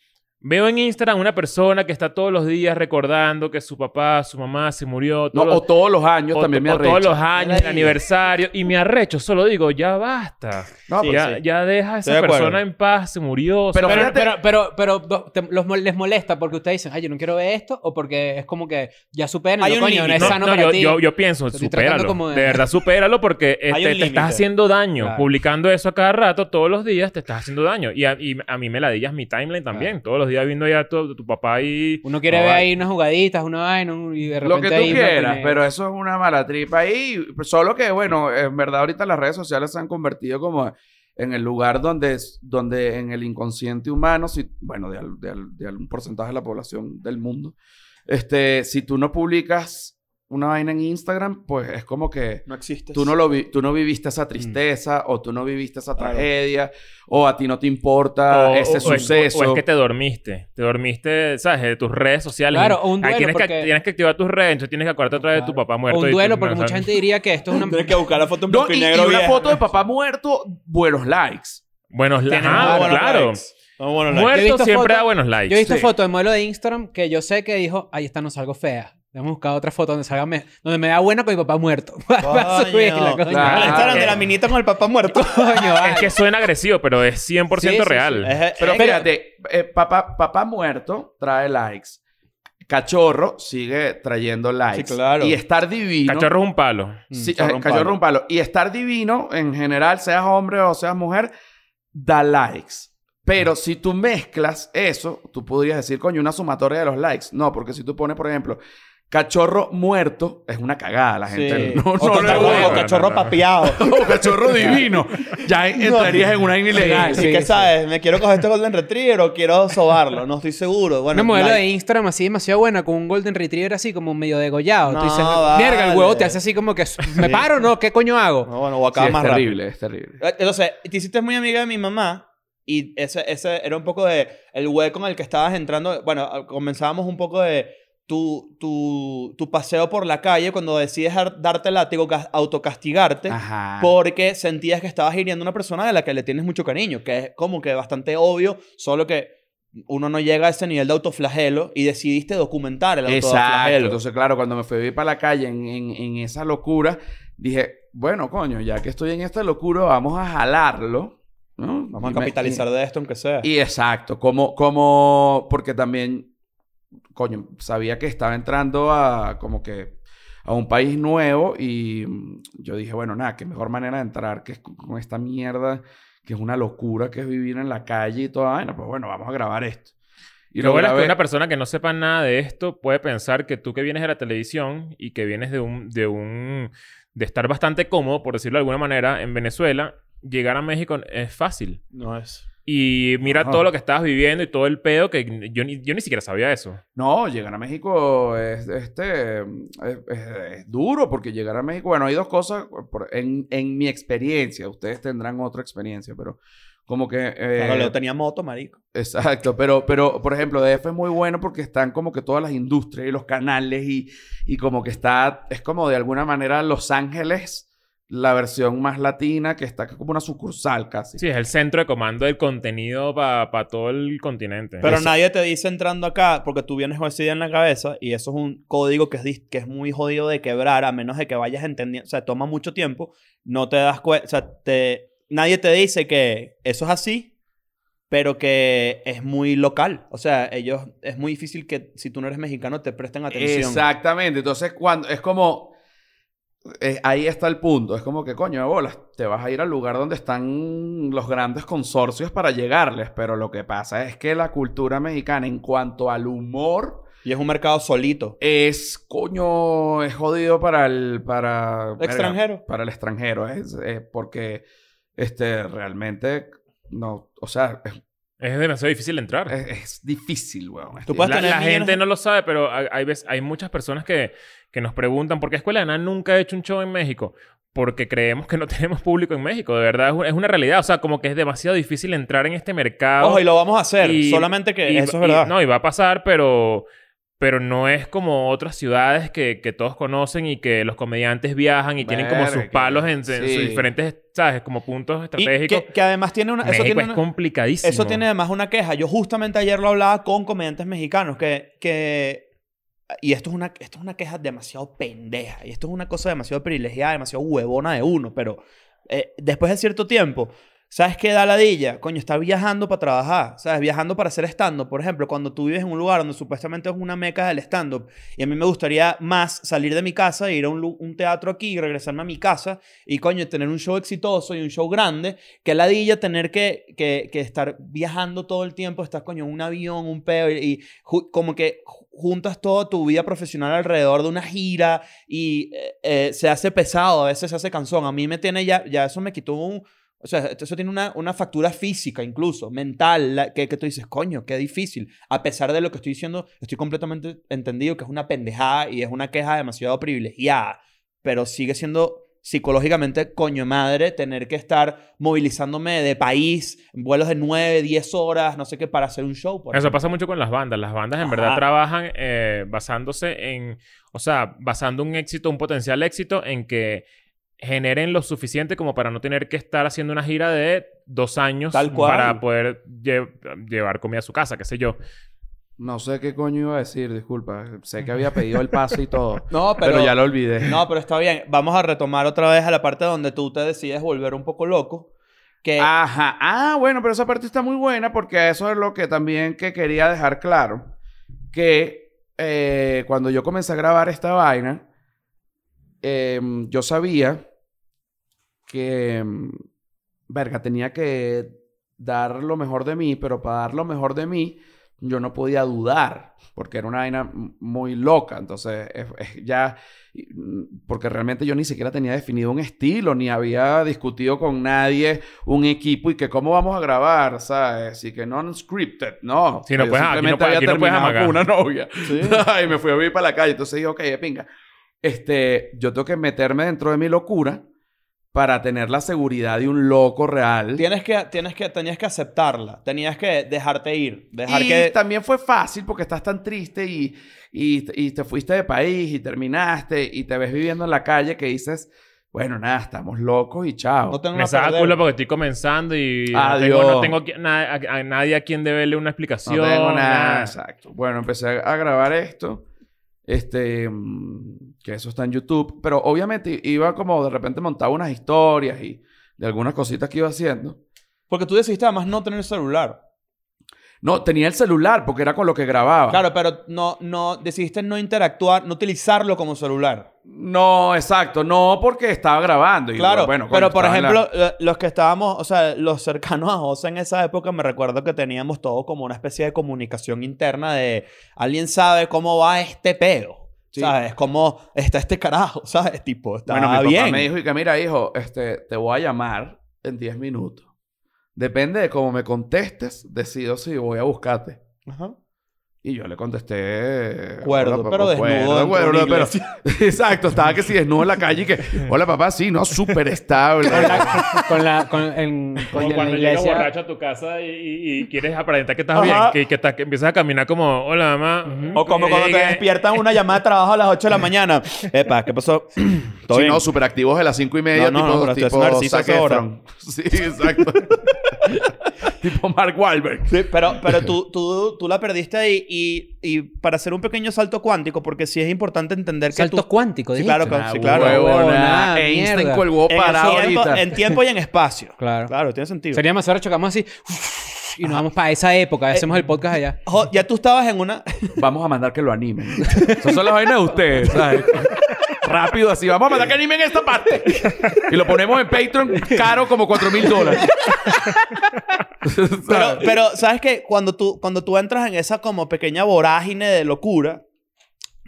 Veo en Instagram una persona que está todos los días recordando que su papá, su mamá se murió. No, todos los- o todos los años o- también me o todos los años, el aniversario. Y me arrecho. Solo digo, ya basta. No, Sí, pero- ya, ya deja a esa persona en paz. Se murió. Pero. Pero, fíjate- pero, pero, te- los, les molesta porque ustedes dicen, ay, yo no quiero ver esto, o porque es como que ya superen, Hay un coño, no es No, sano no, para yo, ti. yo, yo pienso, estoy supéralo. como de- De verdad, supéralo porque este, te estás haciendo daño. Claro. Publicando eso a cada rato, todos los días, te estás haciendo daño. Y a, y a mí me ladillas mi timeline también. Todos los días viendo ya tu, tu papá ahí. Uno quiere No, ver ahí unas jugaditas, una vaina, un- y de repente Lo que tú ahí quieras, pero eso es una mala tripa ahí. Solo que, bueno, en verdad ahorita las redes sociales se han convertido como en el lugar donde, donde en el inconsciente humano, si, bueno, de, al- de al- de algún porcentaje de la población del mundo, este, si tú no publicas una vaina en Instagram, pues es como que No existe. tú no, lo vi- tú no viviste esa tristeza o tú no viviste esa Claro. tragedia o a ti no te importa o, ese o- o es- suceso. o es que te dormiste. Te dormiste, ¿sabes? De tus redes sociales. Claro, o un Ahí duelo tienes, porque- que, tienes que activar tus redes. Entonces tienes que acordarte otra vez de tu Claro. papá muerto. un y duelo, tú- porque no, mucha gente diría que esto es una... Tienes que buscar la foto en No, y, y, y una vieja. foto de papá muerto, buenos likes. Buenos muy Ah, buenos claro. likes. Buenos likes. Yo he Muerto siempre fotos- da buenos likes. Yo he visto Sí. fotos de modelo de Instagram que yo sé que dijo, ahí está, no salgo fea. Hemos buscado otra foto donde salga me- donde me da buena con mi papá muerto. Para subirla, coño. Claro. El Instagram de la minita con el papá muerto. Coño, vale. Es que suena agresivo, pero es 100% Sí, sí, sí. real. Es- Pero es- fíjate, eh, papá, papá muerto trae likes. Cachorro sigue trayendo likes. Sí, claro. Y estar divino. Cachorro es un palo. Sí, Mm, cachorro eh, un cachorro palo. un palo. Y estar divino, en general, seas hombre o seas mujer, da likes. Pero si tú mezclas eso, tú podrías decir, coño, una sumatoria de los likes. No, porque si tú pones, por ejemplo, cachorro muerto, es una cagada. La gente Sí. no, o, no cachorro, o cachorro No, no, no. papeado. O cachorro divino. Ya entrarías en una ilegal. Sí, que, sí. ¿sabes? ¿Me quiero coger este Golden Retriever o quiero sobarlo? No estoy seguro. Bueno, Una modelo like- de Instagram así demasiado buena con un Golden Retriever así como medio degollado. No, Tú dices, vale. mierda, el huevo te hace así como que, ¿me paro o no? ¿Qué coño hago? No, bueno, o Sí, acaba es más rápido. terrible, es terrible. Eh, Entonces, te hiciste muy amiga de mi mamá y ese, ese era un poco de el hueco en el que estabas entrando. Bueno, a- comenzábamos un poco de tu, tu, tu paseo por la calle cuando decides dar- darte látigo, cas- autocastigarte. Ajá. Porque sentías que estabas hiriendo a una persona de la que le tienes mucho cariño, que es como que bastante obvio, solo que uno no llega a ese nivel de autoflagelo y decidiste documentar el Exacto. autoflagelo. Entonces, claro, cuando me fui a vivir para la calle en, en- en esa locura, dije, bueno, coño, ya que estoy en esta locura, vamos a jalarlo. ¿no? Vamos Y a me- capitalizar de esto, aunque sea. Y, y exacto, como, como, porque también, coño, sabía que estaba entrando a como que a un país nuevo y mm, yo dije, bueno, nada, qué mejor manera de entrar que es con, esta mierda, que es una locura, que es vivir en la calle y toda vaina. Pues bueno, vamos a grabar esto. Y lo bueno es que una persona que no sepa nada de esto puede pensar que tú que vienes de la televisión y que vienes de un, de un, de estar bastante cómodo, por decirlo de alguna manera, en Venezuela, llegar a México es fácil. No es. Y mira Ajá. todo lo que estabas viviendo y todo el pedo que yo ni, yo ni siquiera sabía eso. No, llegar a México es, este, es, es- es duro porque llegar a México, bueno, hay dos cosas por- en, en mi experiencia, ustedes tendrán otra experiencia, pero como que... eh, Claro, Leo tenía moto, marico. Exacto, pero, pero por ejemplo, DF es muy bueno porque están como que todas las industrias y los canales y, y como que está, es como de alguna manera Los Ángeles, la versión más latina, que está como una sucursal casi. Sí, es el centro de comando del contenido para todo el continente. Pero Eso. nadie te dice entrando acá, porque tú vienes con esa idea en la cabeza, y eso es un código que es, que es muy jodido de quebrar, a menos de que vayas entendiendo. O sea, toma mucho tiempo, no te das cuenta. O sea, te, nadie te dice que eso es así, pero que es muy local. O sea, ellos. Es muy difícil que si tú no eres mexicano te presten atención. Exactamente. Entonces, cuando es como. Eh, ahí está el punto. Es como que, coño, de bolas, te vas a ir al lugar donde están los grandes consorcios para llegarles. Pero lo que pasa es que la cultura mexicana, en cuanto al humor, Y es un mercado solito. Es, coño, es jodido para el... Para, verga, Extranjero. para el extranjero. Es, es porque, este, realmente, no, o sea, es, Es demasiado difícil entrar. es- es difícil, weón. Tú la, tener la gente no lo sabe, pero hay, hay, veces- hay muchas personas que, que nos preguntan ¿por qué Escuela de Nada nunca ha hecho un show en México? Porque creemos que no tenemos público en México. De verdad, es, un- es una realidad. O sea, como que es demasiado difícil entrar en este mercado. Ojo, y lo vamos a hacer. Y- solamente que y- eso es y- verdad. no, y va a pasar, pero, pero no es como otras ciudades que, que todos conocen y que los comediantes viajan y tienen como sus palos en, sus diferentes, ¿sabes? Como puntos y estratégicos. que, que además tiene una... Eso tiene es una- complicadísimo. Eso tiene además una queja. Yo justamente ayer lo hablaba con comediantes mexicanos que... que y esto es, una, esto es una queja demasiado pendeja. Y esto es una cosa demasiado privilegiada, demasiado huevona de uno. Pero eh, después de cierto tiempo, ¿sabes qué da ladilla? Coño, estar viajando para trabajar. ¿Sabes? Viajando para hacer stand-up. Por ejemplo, cuando tú vives en un lugar donde supuestamente es una meca del stand-up. Y a mí me gustaría más salir de mi casa, ir a un, un teatro aquí y regresarme a mi casa. Y coño, tener un show exitoso y un show grande. Que ladilla tener que, que, que estar viajando todo el tiempo, estás coño en un avión, un peo, y, como que ju- juntas toda tu vida profesional alrededor de una gira y eh, eh, se hace pesado, a veces se hace cansón. A mí me tiene ya, ya eso me quitó un... O sea, eso tiene una, una factura física incluso, mental, la- que, que tú dices, coño, qué difícil. A pesar de lo que estoy diciendo, estoy completamente entendido que es una pendejada y es una queja demasiado privilegiada, pero sigue siendo psicológicamente coño madre tener que estar movilizándome de país, vuelos de 9, 10 horas, no sé qué, para hacer un show. por Eso ejemplo. pasa mucho con las bandas. Las bandas en Ajá. verdad trabajan eh, basándose en, o sea, basando un éxito, un potencial éxito en que generen lo suficiente como para no tener que estar haciendo una gira de dos años Tal cual. para poder lle- llevar comida a su casa, qué sé yo. No sé qué coño iba a decir, disculpa. Sé que había pedido el pase y todo. No, pero, pero, ya lo olvidé. No, pero está bien. Vamos a retomar otra vez a la parte donde tú te decides volver un poco loco. Que Ajá. Ah, bueno, pero esa parte está muy buena porque eso es lo que también que quería dejar claro. Que eh, cuando yo comencé a grabar esta vaina, em, yo sabía que, em, verga, tenía que dar lo mejor de mí, pero para dar lo mejor de mí, yo no podía dudar, porque era una vaina muy loca. Entonces, es- es ya, porque realmente yo ni siquiera tenía definido un estilo, ni había discutido con nadie un equipo y que cómo vamos a grabar, ¿sabes? Y que non-scripted, no. Sí, no puedes- aquí no simplemente puedes- había no terminado con una novia. Sí. y me fui a vivir para la calle. Entonces dije, ok, pinga. Este, yo tengo que meterme dentro de mi locura para tener la seguridad de un loco real. tienes que, tienes que, tenías que aceptarla. Tenías que dejarte ir. Dejar y que... también fue fácil porque estás tan triste y, y, y te fuiste de país y terminaste y te ves viviendo en la calle que dices, bueno, nada, estamos locos y chao. No tengo Me nada saca culo porque estoy comenzando y no tengo, no tengo na- a, a nadie a quien deberle una No explicación. tengo nada. nada. Exacto. Bueno, empecé a, a grabar esto. Este, mm, que eso está en YouTube. Pero obviamente iba como de repente montaba unas historias y de algunas cositas que iba haciendo. Porque tú decidiste además no tener celular. No, tenía el celular porque era con lo que grababa. Claro, pero no, no, decidiste no interactuar, no utilizarlo como celular. No, exacto. No porque estaba grabando. Y Claro, bueno, pero por la- ejemplo, lo- los que estábamos, o sea, los cercanos a José en esa época, me recuerdo que teníamos todo como una especie de comunicación interna de alguien sabe cómo va este. Sí. ¿Sabes? Cómo está este carajo, ¿sabes? Tipo, está Bueno, mi bien. papá me dijo y que mira, hijo, este, te voy a llamar en 10 minutos. Depende de cómo me contestes, decido si voy a buscarte. Ajá. Y yo le contesté... Cuerdo, "Hola, pero papá, desnudo cuerdo, pero- iglesia". Exacto, estaba que si desnudo en la calle y que... Hola, papá, sí, no, súper estable. Con la, con la, con, en, con Como cuando llegas borracho a tu casa y, y- y quieres aparentar que estás Ajá. bien, que, que, estás- que empiezas a caminar como, hola mamá. O como cuando te Eh, despiertan una llamada de trabajo a las 8 de la mañana. Epa, ¿qué pasó? ¿Todo Sí, bien? no, súper activos de las cinco y media, No, no, tipo, no, tipo a. Efron. Sí, exacto. tipo Mark Wahlberg. Sí, pero, pero tú, tú, tú la perdiste ahí y, y para hacer un pequeño salto cuántico, porque sí es importante entender que Salto tú... cuántico, Sí, dijiste. claro, Ah, sí, claro. huevona. Einstein colgó En, tiempo, ahorita. en tiempo y en espacio. Claro. Claro, tiene sentido. Sería más ahora chocamos así y nos vamos para esa época. Hacemos el podcast allá. Jo, ya tú estabas en una... Vamos a mandar que lo animen. Esas son las vainas de ustedes, ¿sabes? Rápido así. Vamos a mandar que anime en esta parte. Y lo ponemos en Patreon caro como 4 mil dólares. Pero, pero ¿sabes qué? Cuando tú, cuando tú entras en esa como pequeña vorágine de locura,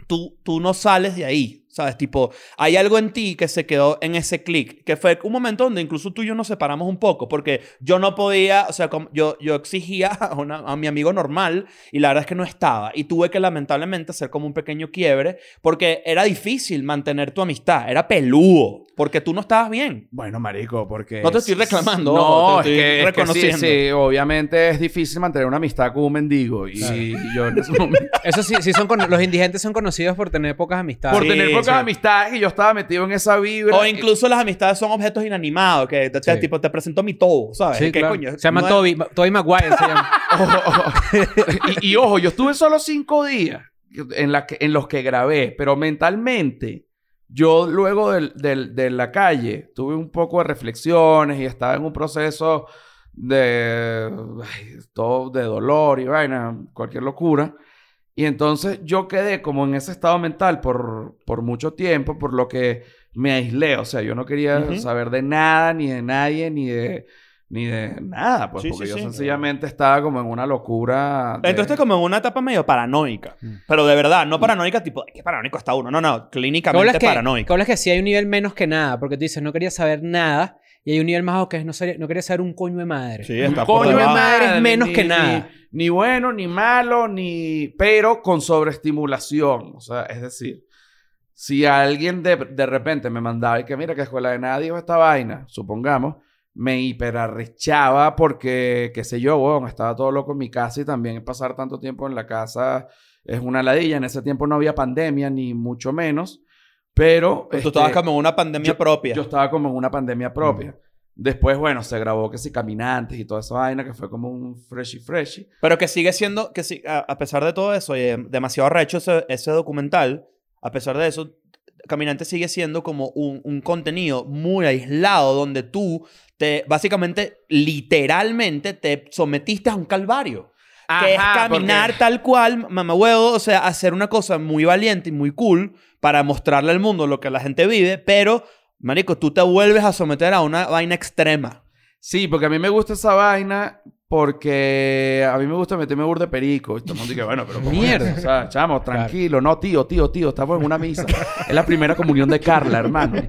tú, tú no sales de ahí. ¿Sabes? Tipo, hay algo en ti que se quedó en ese clic, que fue un momento donde incluso tú y yo nos separamos un poco, porque yo no podía, o sea, yo, yo exigía a, a mi amigo normal y la verdad es que no estaba. Y tuve que lamentablemente hacer como un pequeño quiebre, porque era difícil mantener tu amistad, era peludo, porque tú no estabas bien. Bueno, marico, porque... No te estoy reclamando, No, ojo, es te estoy que, es que sí, reconociendo. sí, obviamente es difícil mantener una amistad con un mendigo. Y yo en ese momento... Eso sí, sí son cono- los indigentes son conocidos por tener pocas amistades. Por Sí, tener pocas sí. amistades y yo estaba metido en esa vibra. O incluso las amistades son objetos inanimados, que te, tipo te presento mi todo, ¿sabes? Sí, ¿Qué claro. coño? Se llama No es- Toby. Toby Maguire se llama. Ojo, ojo. y, y ojo, yo estuve solo cinco días en, la que- en los que grabé, pero mentalmente, yo luego del- del- de la calle tuve un poco de reflexiones y estaba en un proceso de ay, todo de dolor y vaina, cualquier locura. Y entonces yo quedé como en ese estado mental por, por mucho tiempo, por lo que me aislé. O sea, yo no quería saber de nada, ni de nadie, ni de, ni de nada. Pues Sí, porque sí, yo sí. sencillamente estaba como en una locura. de- Entonces como en una etapa medio paranoica. Pero de verdad, no paranoica tipo, ¿qué paranoico está uno? No, no, clínicamente que, paranoico. que hablas que sí hay un nivel menos que nada, porque tú dices, no quería saber nada, y hay un nivel más bajo que es no, sería- no quería saber un coño de madre. Sí, Un está por coño de madre es menos ni- que nada. Ni, bueno, ni malo, ni... Pero con sobreestimulación. O sea, es decir... Si alguien de, de repente me mandaba y que mira que escuela de nada dijo esta vaina, supongamos, me hiperarrechaba porque, qué sé yo, weón, estaba todo loco en mi casa y también pasar tanto tiempo en la casa es una ladilla. En ese tiempo no había pandemia, ni mucho menos, pero... Tú este, estabas como en una pandemia yo- propia. yo estaba como en una pandemia propia. Después, bueno, se grabó que si caminantes y toda esa vaina, que fue como un freshy freshy. Pero que sigue siendo, que sí, a, a pesar de todo eso, y, eh, demasiado recho ese, ese documental, a pesar de eso, Caminante sigue siendo como un, un contenido muy aislado donde tú te, básicamente, literalmente te sometiste a un calvario. que es caminar porque- tal cual, mamahuevo, o sea, hacer una cosa muy valiente y muy cool para mostrarle al mundo lo que la gente vive, pero, marico, tú te vuelves a someter a una vaina extrema. Sí, porque a mí me gusta esa vaina porque a mí me gusta meterme burda de perico. Y todo el mundo dice, bueno, pero ¿cómo es? Mierda. O sea, chamo, tranquilo. No, tío, tío, tío. Estamos en una misa. es la primera comunión de Carla, hermano.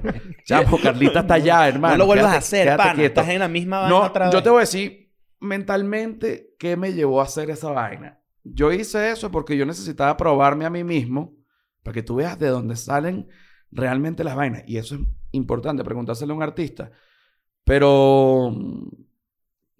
Chamo, Carlita está allá, hermano. no lo vuelvas Quédate- a hacer, pana. quieto. Estás en la misma vaina No, otra yo te voy a decir mentalmente qué me llevó a hacer esa vaina. Yo hice eso porque yo necesitaba probarme a mí mismo para que tú veas de dónde salen realmente las vainas. Y eso es importante, preguntárselo a un artista. Pero,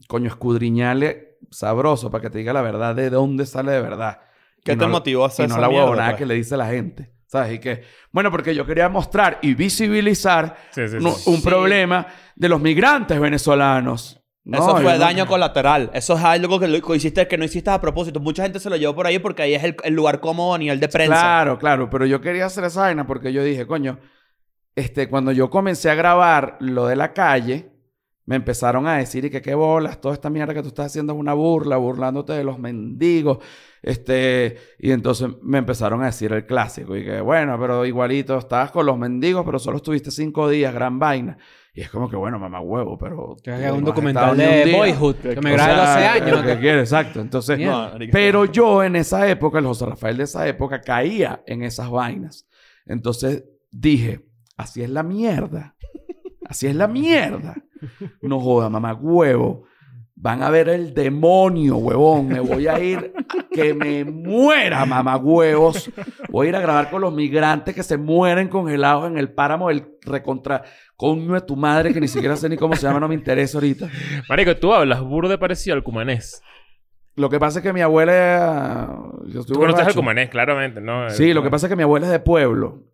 coño, escudriñale sabroso para que te diga la verdad de dónde sale de verdad. ¿Qué Y te no- motivó a hacer Y no esa la huevonada pues? que le dice la gente. ¿Sabes? Y que, bueno, porque yo quería mostrar y visibilizar Sí, sí, no- sí. un Sí. problema de los migrantes venezolanos. No, Eso fue no- daño colateral. Eso es algo que, lo, que hiciste que no hiciste a propósito. Mucha gente se lo llevó por ahí porque ahí es el, el lugar cómodo a nivel de prensa. Claro, claro, pero yo quería hacer esa vaina porque yo dije, coño, este, cuando yo comencé a grabar lo de la calle, me empezaron a decir y que qué bolas, toda esta mierda que tú estás haciendo es una burla, burlándote de los mendigos, este, y entonces me empezaron a decir el clásico y que bueno, pero igualito, estabas con los mendigos, pero solo estuviste cinco días, gran vaina. Y es como que bueno, mamá huevo, pero... Que haga un no documental un de día. Boyhood, que me grabé 12 años. lo que quiere, exacto. Entonces. No, pero yo en esa época, el José Rafael de esa época, caía en esas vainas. Entonces dije, así es la mierda. Así es la mierda. No joda, mamá, huevo. Van a ver el demonio, huevón. Me voy a ir a que me muera, mamá, huevos. Voy a ir a grabar con los migrantes que se mueren congelados en el páramo del recontra... Coño de tu madre, que ni siquiera sé ni cómo se llama, no me interesa ahorita. Marico, tú hablas burde parecido al cumanés. Lo que pasa es que mi abuela... Yo estoy Tú conoces al cumanés, claramente, ¿no? Sí, lo que pasa es que mi abuela es de pueblo.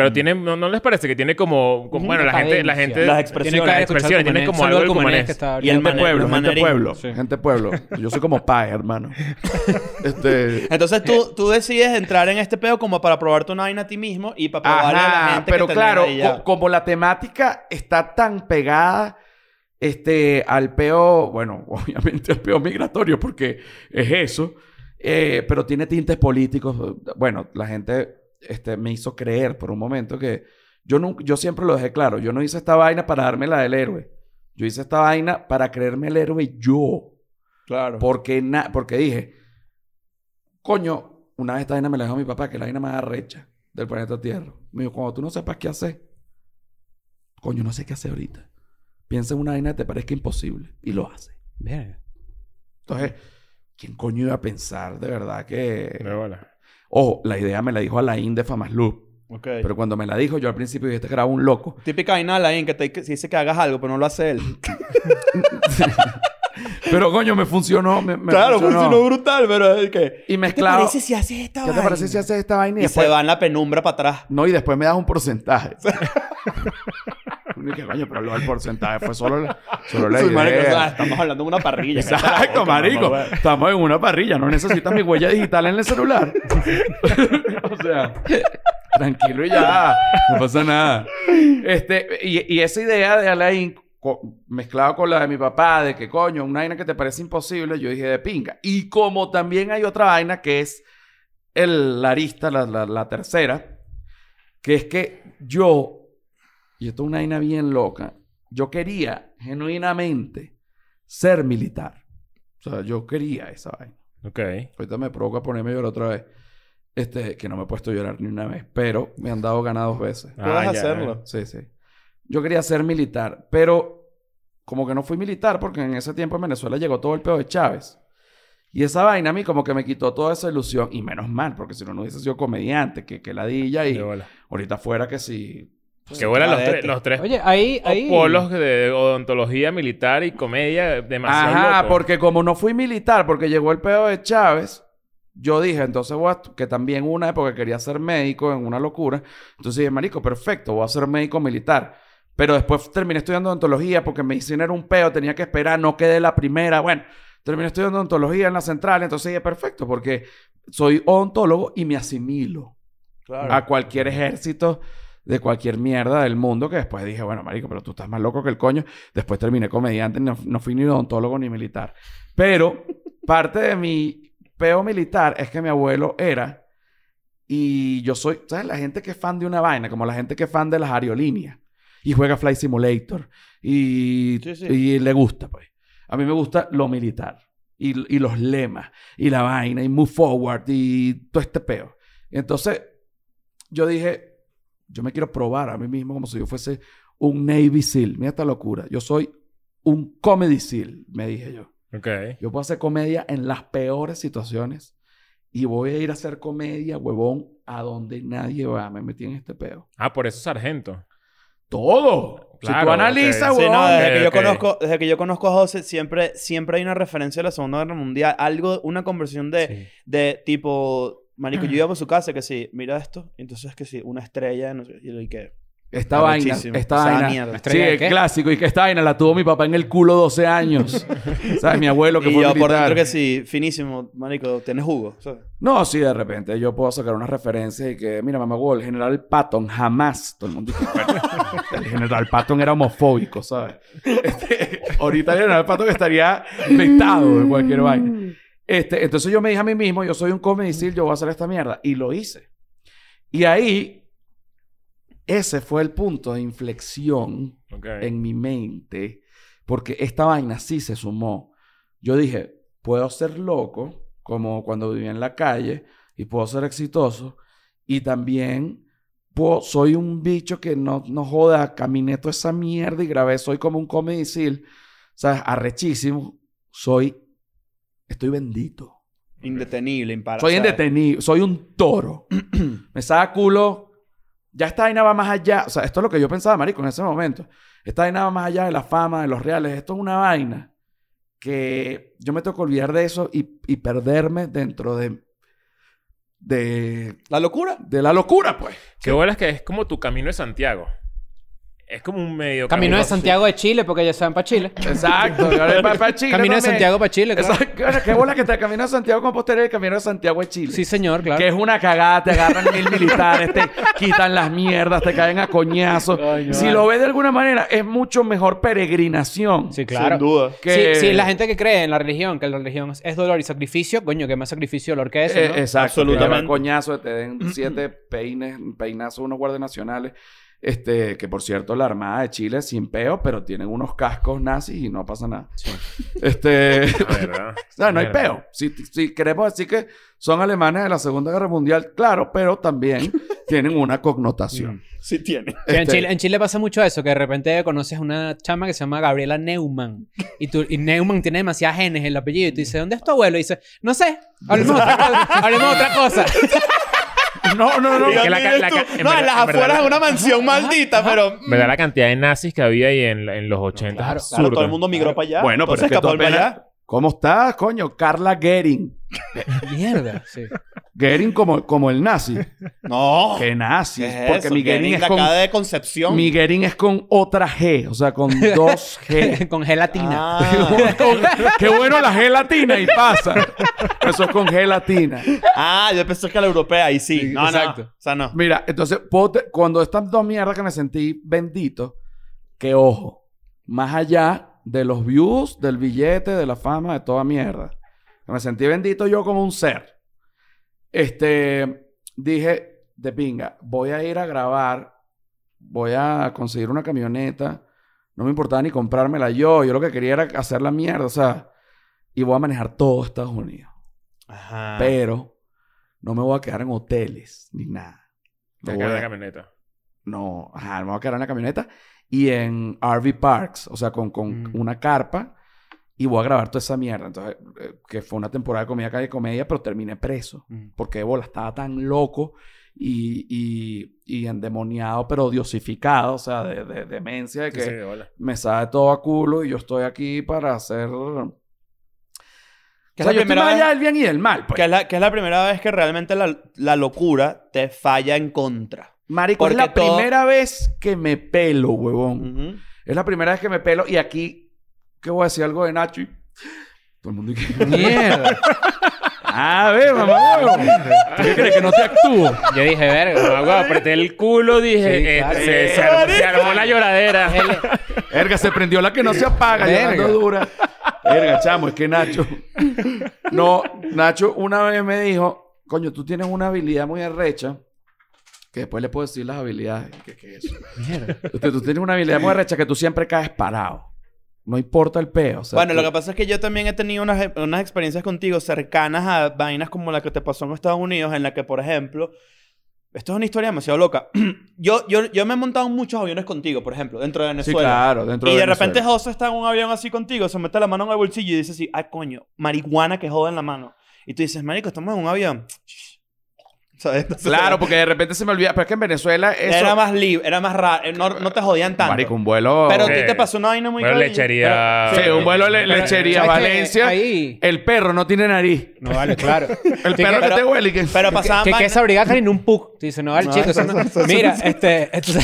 Pero tiene... ¿No, no les parece que tiene como... como- bueno, la gente... La gente Las Tiene expresiones. Las escuchado expresiones, tiene como algo al del cumanés cumanés. que está Y el Gente pueblo, el gente manerín. pueblo, Sí. gente pueblo. Yo soy como pa, hermano. este, Entonces tú, tú decides entrar en este pedo como para probarte una vaina a ti mismo y para probarle a la ajá, gente pero que claro, ya. co- como la temática está tan pegada este, al peo, bueno, obviamente al peo migratorio, porque es eso, eh, pero tiene tintes políticos. Bueno, la gente este, me hizo creer por un momento que yo, nunca, yo siempre lo dejé claro. Yo no hice esta vaina para darme la del héroe. Yo hice esta vaina para creerme el héroe yo. Claro. Porque, na- porque dije, coño, una vez esta vaina me la dijo mi papá, que es la vaina más arrecha del planeta Tierra. Me dijo, cuando tú no sepas qué hacer, coño, no sé qué hacer ahorita. Piensa en una vaina que te parezca imposible y lo hace. Verga. Entonces, ¿quién coño iba a pensar de verdad que... Bola. Ojo, la idea me la dijo Alain de Famas Loop. Pero cuando me la dijo, yo al principio dije, este que era un loco. Típica vaina de Alain que te dice que hagas algo, pero no lo hace él. Pero coño, me funcionó. Me, me claro, funcionó. funcionó brutal, pero es que... Y mezclado... si haces esta ¿Qué te parece si haces esta vaina y Y después... se va en la penumbra para atrás. No, y después me das un porcentaje. Dije, coño, pero lo del porcentaje fue solo la, solo la idea. marico, o sea, estamos hablando de una parrilla. Exacto, boca, marico. mamá. Estamos en una parrilla. No necesitas mi huella digital en el celular. o sea, tranquilo y ya. No pasa nada. Este, y, y esa idea de Alain co- mezclado con la de mi papá, de que coño, una vaina que te parece imposible, yo dije de pinga. Y como también hay otra vaina que es el, la arista, la, la- la tercera, que es que yo, y esto es una vaina bien loca, yo quería genuinamente ser militar. O sea, yo quería esa vaina. Ok. Ahorita me provoca ponerme a llorar otra vez. Este, que no me he puesto a llorar ni una vez, pero me han dado ganas dos veces. Puedes Ah, ya, hacerlo. Sí, sí. Yo quería ser militar, pero como que no fui militar porque en ese tiempo en Venezuela llegó todo el pedo de Chávez. Y esa vaina a mí como que me quitó toda esa ilusión. Y menos mal, porque si no, no hubiese sido comediante, que, que ladilla y ahorita fuera que si... Que bola los, cadete. tres- los tres Oye, ahí... ahí... polos de odontología militar y comedia demasiado Ajá, loco. porque como no fui militar, porque llegó el pedo de Chávez, yo dije, entonces voy a... Que también una época quería ser médico en una locura. Entonces dije, marico, perfecto, voy a ser médico militar. Pero después terminé estudiando odontología porque medicina era un peo, tenía que esperar, no quedé la primera. Bueno, terminé estudiando odontología en la central, entonces dije, perfecto, porque soy odontólogo y me asimilo Claro. a cualquier ejército de cualquier mierda del mundo que después dije, bueno, marico, pero tú estás más loco que el coño. Después terminé comediante, no, no fui ni odontólogo ni militar. Pero parte de mi peo militar es que mi abuelo era y yo soy, ¿sabes? La gente que es fan de una vaina, como la gente que es fan de las aerolíneas y juega Flight Simulator y, Sí, sí. y le gusta, pues. A mí me gusta lo militar y, y los lemas y la vaina y move forward y todo este peo. Y entonces yo dije, yo me quiero probar a mí mismo como si yo fuese un Navy SEAL. Mira esta locura. Yo soy un comedy SEAL, me dije yo. Ok. Yo puedo hacer comedia en las peores situaciones y voy a ir a hacer comedia, huevón, a donde nadie va. Me metí en este peo. Ah, por eso sargento. Todo. si Claro, tú analizas. Sí, huevón. no, desde, que yo conozco, desde que yo conozco a José, siempre, siempre hay una referencia a la Segunda Guerra Mundial. Algo, una conversión de, Sí. de tipo... Marico, yo iba por su casa que sí, mira esto. Entonces que sí, una estrella, no sé, y lo y que... Esta vaina, esta vaina. Sí, ¿Estrella de el clásico. Y que esta vaina la tuvo mi papá en el culo 12 años. ¿Sabes? Mi abuelo que y fue yo por militar. dentro que sí, finísimo, marico, tienes jugo. ¿sabes? No, sí, de repente yo puedo sacar una referencia y que, mira, mamá, el general Patton jamás. Todo el mundo dice, "Bueno, el general Patton era homofóbico, ¿sabes? Este, ahorita el general Patton estaría vetado de cualquier vaina. Este, entonces yo me dije a mí mismo, yo soy un comedy seal, yo voy a hacer esta mierda. Y lo hice. Y ahí, ese fue el punto de inflexión en mi mente, porque esta vaina sí se sumó. Yo dije, puedo ser loco, como cuando vivía en la calle, y puedo ser exitoso, y también puedo- soy un bicho que no, no joda, caminé toda esa mierda y grabé, soy como un comedy seal, ¿sabes? Arrechísimo, soy, estoy bendito. Indetenible, imparable. Soy indetenible, soy un toro. me saca culo. Ya esta vaina va más allá. O sea, esto es lo que yo pensaba, marico, en ese momento. Esta vaina va más allá de la fama, de los reales. Esto es una vaina que yo me tengo que olvidar de eso y, y perderme dentro de, de, La locura. de la locura, pues. Qué bola es que es como tu camino de Santiago. Es como un medio Camino de camino. Santiago de Chile, porque ya saben para Chile. Exacto. para Chile Camino de. Santiago para Chile, claro. Exacto. Bueno, Qué bola que te camino de Santiago Compostela y el camino de Santiago de Chile. Sí, señor, claro. Que es una cagada, te agarran mil militares, te quitan las mierdas, te caen a coñazos. Coño, si vale. lo ves de alguna manera, es mucho mejor peregrinación. Sí, claro. Sin duda. Que- Sí, sí, la gente que cree en la religión, que la religión es dolor y sacrificio, coño, que más sacrificio dolor que eso, Eh, ¿no? exacto. Absolutamente. Absolutamente. coñazo, te den siete peines, peinazos unos guardias nacionales. Este, que por cierto, la Armada de Chile es sin peo, pero tienen unos cascos nazis y no pasa nada. Este. Ah, ¿verdad? O sea, no hay peo. Si, si queremos decir que son alemanes de la Segunda Guerra Mundial, claro, pero también tienen una connotación. Sí tiene. Que en, Este- Chile, en Chile pasa mucho eso, que de repente conoces una chama que se llama Gabriela Neumann. Y, tú, y Neumann tiene demasiadas genes en el apellido. Y tú dices, ¿dónde es tu abuelo? Y dice, no sé. Hablemos de otra cosa. Hablemos de otra cosa. No, no, no. En las en afueras de una mansión maldita, pero... mm, ¿Verdad la cantidad de nazis que había ahí en, en los 80? Claro, absurda. todo el mundo migró para allá. Bueno, pero es que tú escapó para apenas- allá. ¿Cómo estás, coño? Carla Gering. Mierda. Sí. Gering como, como el nazi. No. ¿Qué nazi? ¿Qué es Porque eso? mi Gering Gering es de con... acá de Concepción. Mi Gering es con otra G. O sea, con dos G. Con gelatina. Ah. Con- Qué bueno la gelatina y pasa. Eso es con gelatina. Ah, yo pensé que la europea y sí. Sí, no, exacto. no. O sea, no. Mira, entonces, puedo te- cuando estas dos mierdas que me sentí bendito, que ojo, más allá de los views, del billete, de la fama, de toda mierda, que me sentí bendito yo como un ser. Este, dije, de pinga, voy a ir a grabar, voy a conseguir una camioneta, no me importaba ni comprármela yo, yo lo que quería era hacer la mierda, o sea, y voy a manejar todo Estados Unidos. Ajá. Pero no me voy a quedar en hoteles ni nada. Te Lo queda voy la a- camioneta. no, ajá, me voy a quedar en la camioneta y en RV Parks, o sea, con, con Mm. una carpa y voy a grabar toda esa mierda. Entonces, eh, que fue una temporada de comedia calle comedia, pero terminé preso Mm. porque bola estaba tan loco y, y, y endemoniado, pero diosificado, o sea, de, de demencia, de que sí, me sabe todo a culo y yo estoy aquí para hacer. Que o sea, es yo la estoy primera más allá vez- del bien y del mal. Pues. Que es, la, que es la primera vez que realmente la, la locura te falla en contra. Marico, es la todo- primera vez que me pelo, huevón. Es la primera vez que me pelo y aquí, ¿qué voy a decir algo de Nacho? Y Todo el mundo dice, Mierda. ah, ve, mamá. ¿Tú qué crees que no te actúo? Yo dije, verga. Apreté el culo, dije, Sí, eh, claro. se, se armó, se armó la lloradera. Erga, se prendió la que no se apaga, Verga. llegando dura. Erga, chamo, es que Nacho. No, Nacho una vez me dijo, coño, tú tienes una habilidad muy arrecha. Que después le puedo decir las habilidades. ¿Qué, qué es eso? Mierda. Usted, tú tienes una habilidad muy arrecha que tú siempre caes parado. No importa el peo. o sea, bueno, tú- lo que pasa es que yo también he tenido unas, unas experiencias contigo cercanas a vainas como la que te pasó en Estados Unidos, en la que, por ejemplo, esto es una historia demasiado loca. yo, yo, yo me he montado en muchos aviones contigo, por ejemplo, dentro de Sí, Venezuela. claro, dentro Y de Venezuela. repente José está en un avión así contigo, se mete la mano en el bolsillo y dice así, ay coño, marihuana que joda en la mano. Y tú dices, marico, estamos en un avión. ¿Sabes? Entonces, Claro, porque de repente se me olvida. Pero es que en Venezuela eso... Era más libre, era más raro, eh, no, no te jodían tanto. Marico, un vuelo... Pero a ti te pasó una vaina muy Bueno, cabilla. lechería. Sí, un vuelo le- Pero, lechería. Valencia. Ahí. El perro no tiene nariz. No vale, claro. El Sí, perro que- que te huele y que... Pero pasaban que, que esa brigada en un pug. Tú dices, no vale, No, Mira, este, este-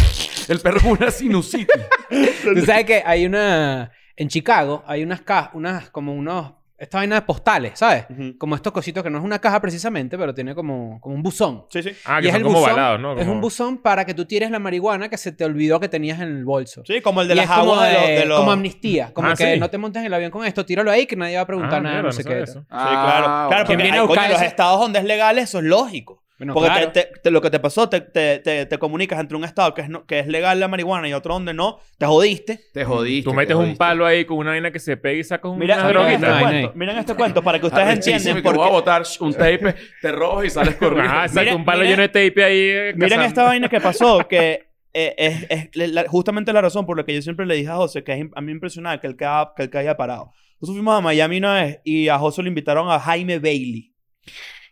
El perro con una sinusitis. Tú sabes que hay una... En Chicago hay unas cajas, unas como unos... Esta vaina de postales, ¿sabes? Como estos cositos que no es una caja precisamente, pero tiene como, como un buzón. Sí, sí. Ah, Y que es son el como buzón- balados, ¿no? Es un buzón para que tú tires la marihuana que se te olvidó que tenías en el bolso. Sí, como el de Y las aguas de, los- de- de los... como amnistía. Como Ah, que sí. no te montes en el avión con esto, tíralo ahí que nadie va a preguntar Ah, nada, no no sé qué. eso. Sí, claro. Claro, ¿Quién porque viene a hay- coño, buscar los estados donde es legal eso es lógico. Bueno, porque claro. te- te- te- lo que te pasó, te, te, te, te comunicas entre un estado que es, no- que es legal la marihuana y otro donde no, te jodiste. Te jodiste. Tú te metes un palo ahí con una vaina que se pega y sacas una Mira, miren, este cuento, miren este cuento para que ustedes entiendan que por voy a botar un tape, te rojo y sales corriendo. Ajá, saca un palo lleno de tape ahí. eh, Miren esta vaina que pasó, que eh, es, es la- justamente la razón por la que yo siempre le dije a José que es, a mí me impresionaba que él, que él caía parado. Nosotros fuimos a Miami una vez y a José lo invitaron a Jaime Bailey.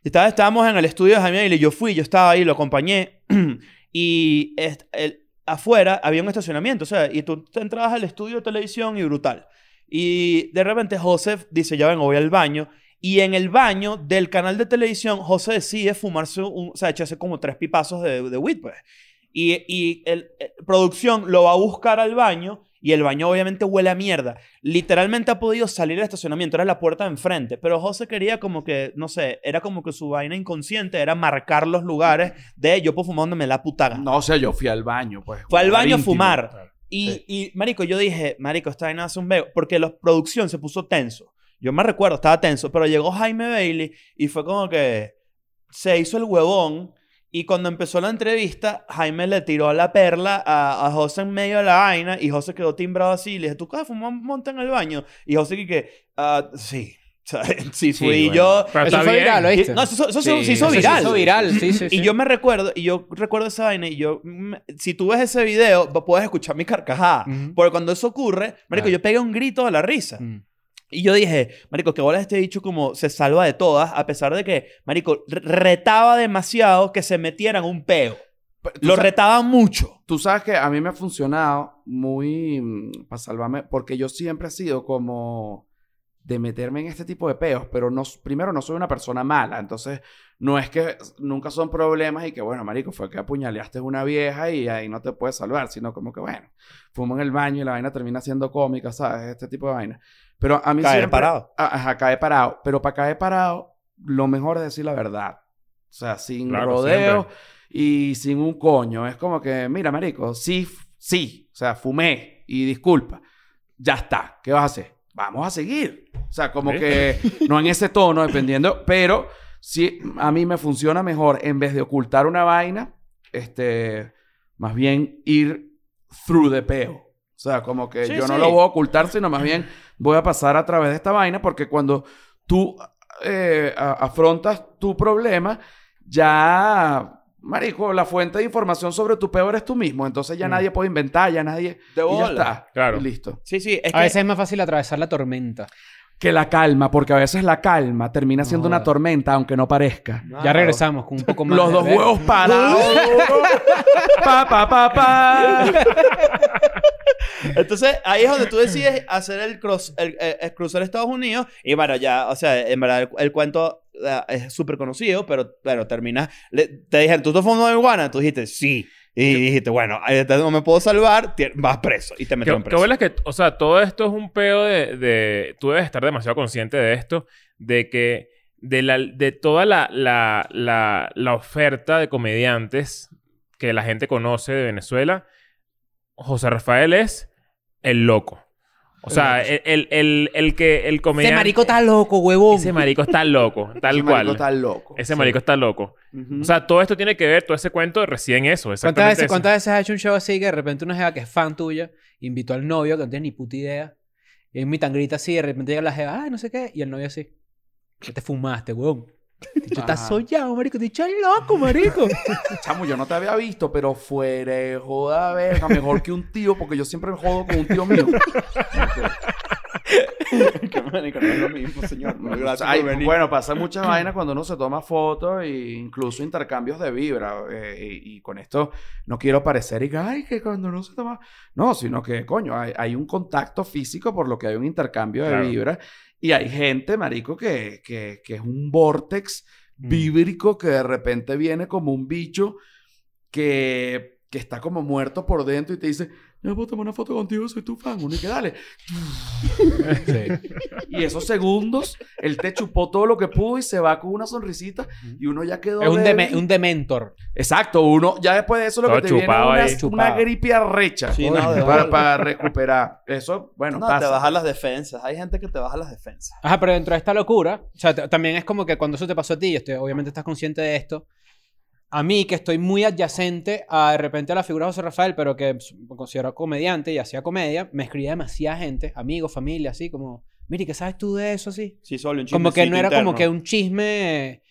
Y estaba- estábamos en el estudio de Jaime Bailey, yo fui, yo estaba ahí, lo acompañé y afuera había un estacionamiento, o sea, y tú te entrabas al estudio de televisión y brutal. Y de repente José dice, ya vengo, voy al baño. Y en el baño del canal de televisión, José decide fumarse, un, o sea, echarse como tres pipazos de, de weed, pues. Y, y producción lo va a buscar al baño y el baño obviamente huele a mierda. Literalmente ha podido salir del estacionamiento, era la puerta de enfrente. Pero José quería como que, no sé, era como que su vaina inconsciente era marcar los lugares de yo puedo fumar donde me la puta gana. No, o sea, yo fui al baño, pues. Fue al baño a fumar. Y, Sí. y, marico, yo dije, marico, esta vaina hace un veo. Porque la producción se puso tenso. Yo me recuerdo, estaba tenso. Pero llegó Jaime Bailey y fue como que se hizo el huevón. Y cuando empezó la entrevista, Jaime le tiró la perla a, a José en medio de la vaina. Y José quedó timbrado así. Y le dije, ¿tú qué fumar un montón en el baño? Y José que, "Ah, sí. O sea, sí, Sí, fui bueno. yo. Pero Eso fue bien. viral, ¿oíste? no, eso, eso- eso Sí, se hizo eso se viral. Se hizo viral, sí, sí, sí. Y yo me recuerdo, y yo recuerdo esa vaina, y yo, mm, si tú ves ese video, puedes escuchar mi carcajada. Ujú. Porque cuando eso ocurre, marico, Claro. yo pegué un grito de la risa. Mm. Y yo dije, marico, que bola este dicho como se salva de todas, a pesar de que, marico, re- retaba demasiado que se metieran un peo. Lo retaba mucho. Tú sabes que a mí me ha funcionado muy para salvarme, porque yo siempre he sido como de meterme en este tipo de peos, pero no, primero no soy una persona mala, entonces no es que nunca son problemas y que bueno, marico, fue que apuñaleaste a una vieja y ahí no te puedes salvar, sino como que bueno, fumo en el baño y la vaina termina siendo cómica, ¿sabes? Este tipo de vaina. Pero a mí Caer siempre... parado. Ajá, cae parado, pero para caer parado, lo mejor es decir la verdad. O sea, sin Claro, rodeo y sin un coño. Es como que, mira, marico, sí, sí, o sea, fumé y disculpa. Ya está, ¿qué vas a hacer? Vamos a seguir. O sea, como Sí. que no en ese tono, dependiendo, pero sí, a mí me funciona mejor en vez de ocultar una vaina, este, más bien ir through the peo. O sea, como que Sí, yo no sí. lo voy a ocultar, sino más bien voy a pasar a través de esta vaina porque cuando tú eh, afrontas tu problema, ya, marico, la fuente de información sobre tu peor eres tú mismo. Entonces ya Mm. nadie puede inventar, ya nadie... De y ya está. Claro. Y listo. Sí, sí, es A que... veces es más fácil atravesar la tormenta. Que la calma, porque a veces la calma termina siendo No una tormenta, aunque no parezca. Ya regresamos con un poco más Los de dos verga. huevos parados. pa, pa, pa, pa. Entonces, ahí es donde tú decides hacer el, cross, el, el- el cruzar Estados Unidos. Y bueno, ya, o sea, en verdad, el, cuento eh, es súper conocido, pero, pero termina. le- te dijeron, ¿tú te fumas marihuana? Tú dijiste, sí. Y dijiste, bueno, no me puedo salvar, vas preso. Y te ¿Qué, qué preso. bola es que, o sea, todo esto es un peo de, de- Tú debes estar demasiado consciente de esto, de que de, la, de toda la, la, la, la oferta de comediantes que la gente conoce de Venezuela, José Rafael es el loco. O sea, el, el, el, el que el comediante... Ese marico está loco, huevón. Ese marico está loco, tal Ese cual. marico está loco. Ese marico está loco. Ujú. O sea, todo esto tiene que ver, todo ese cuento recién eso. ¿Cuántas Exactamente veces, eso. ¿Cuántas veces has hecho un show así que de repente una jeva que es fan tuya invitó al novio que no tiene ni puta idea? Y en mi tangrita así, de repente llega la jeva, ay, no sé qué, y el novio así. ¿Qué te fumaste, huevón? Estás Ajá. soñado, marico. Te dicho, loco, marico. Chamo, yo no te había visto, pero fuera de joda, verga, mejor que un tío, porque yo siempre me jodo con un tío mío. Que marico, no es lo mismo, señor. No, gracias Ay, por venir. bueno, pasa muchas vainas cuando uno se toma fotos e incluso intercambios de vibra. eh, y, y con esto no quiero parecer y que, ay, que cuando uno se toma... No, sino que, coño, hay, hay un contacto físico por lo que hay un intercambio de Claro. vibra. Y hay gente, marico, que, que, que es un vortex Mm. víbrico que de repente viene como un bicho que, que está como muerto por dentro y te dice, yo puedo tomar una foto contigo, soy tu fan. Uno y que dale. Y esos segundos, él te chupó todo lo que pudo y se va con una sonrisita y uno ya quedó... Es un, débil. deme- un dementor. Exacto, uno ya después de eso lo Todo que te viene es una, ahí. una Chupado. gripe arrecha Sí, no, de para, recuperar. Eso, bueno, No, te pasa. bajan las defensas. Hay gente que te baja las defensas. Ajá, pero dentro de esta locura, o sea, t- también es como que cuando eso te pasó a ti, este, obviamente estás consciente de esto. A mí, que estoy muy adyacente a de repente a la figura de José Rafael, pero que me considero comediante y hacía comedia, me escribía demasiada gente, amigos, familia, así como, mire, ¿qué sabes tú de eso? Así. Sí, solo un Como que no era como que un chisme,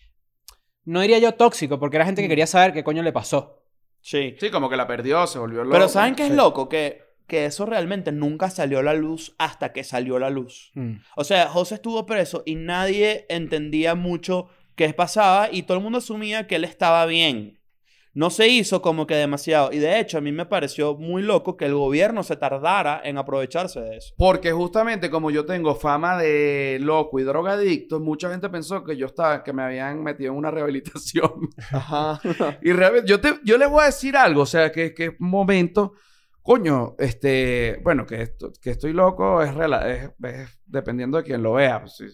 no diría yo tóxico, porque era gente que quería saber qué coño le pasó. Sí. Sí, como que la perdió, se volvió loco. Pero ¿saben qué es Sí. loco? Que, que eso realmente nunca salió a la luz hasta que salió a la luz. Mm. O sea, José estuvo preso y nadie entendía mucho qué pasaba y todo el mundo asumía que él estaba bien. no se hizo como que demasiado. Y de hecho, a mí me pareció muy loco que el gobierno se tardara en aprovecharse de eso. Porque justamente como yo tengo fama de loco y drogadicto, mucha gente pensó que yo estaba, que me habían metido en una rehabilitación. Ajá. y realmente, yo, te, yo les voy a decir algo, o sea, que, que momento, coño, este, bueno, que, esto, que estoy loco es, es dependiendo de quien lo vea. pues, si,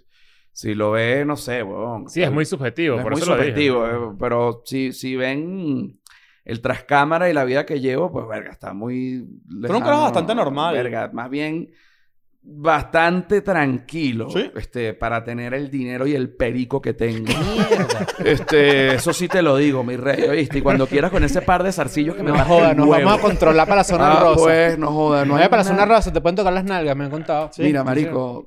si lo ve, no sé, weón. Sí, es muy subjetivo. Es por muy eso lo dije. subjetivo, eh, pero si, si ven el trascámara y la vida que llevo, pues verga, está muy... un carajo bastante normal. Verga, más bien bastante tranquilo. ¿Sí? Este, para tener el dinero y el perico que tengo. Este, eso sí te lo digo, mi rey, ¿oíste? Y cuando quieras con ese par de zarcillos que me No joda, nos huevo. vamos a controlar para la zona Ah, rosa. pues, no joda, no No hay para la zona rosa, te pueden tocar las nalgas, me han contado. Sí, Mira, sí, marico,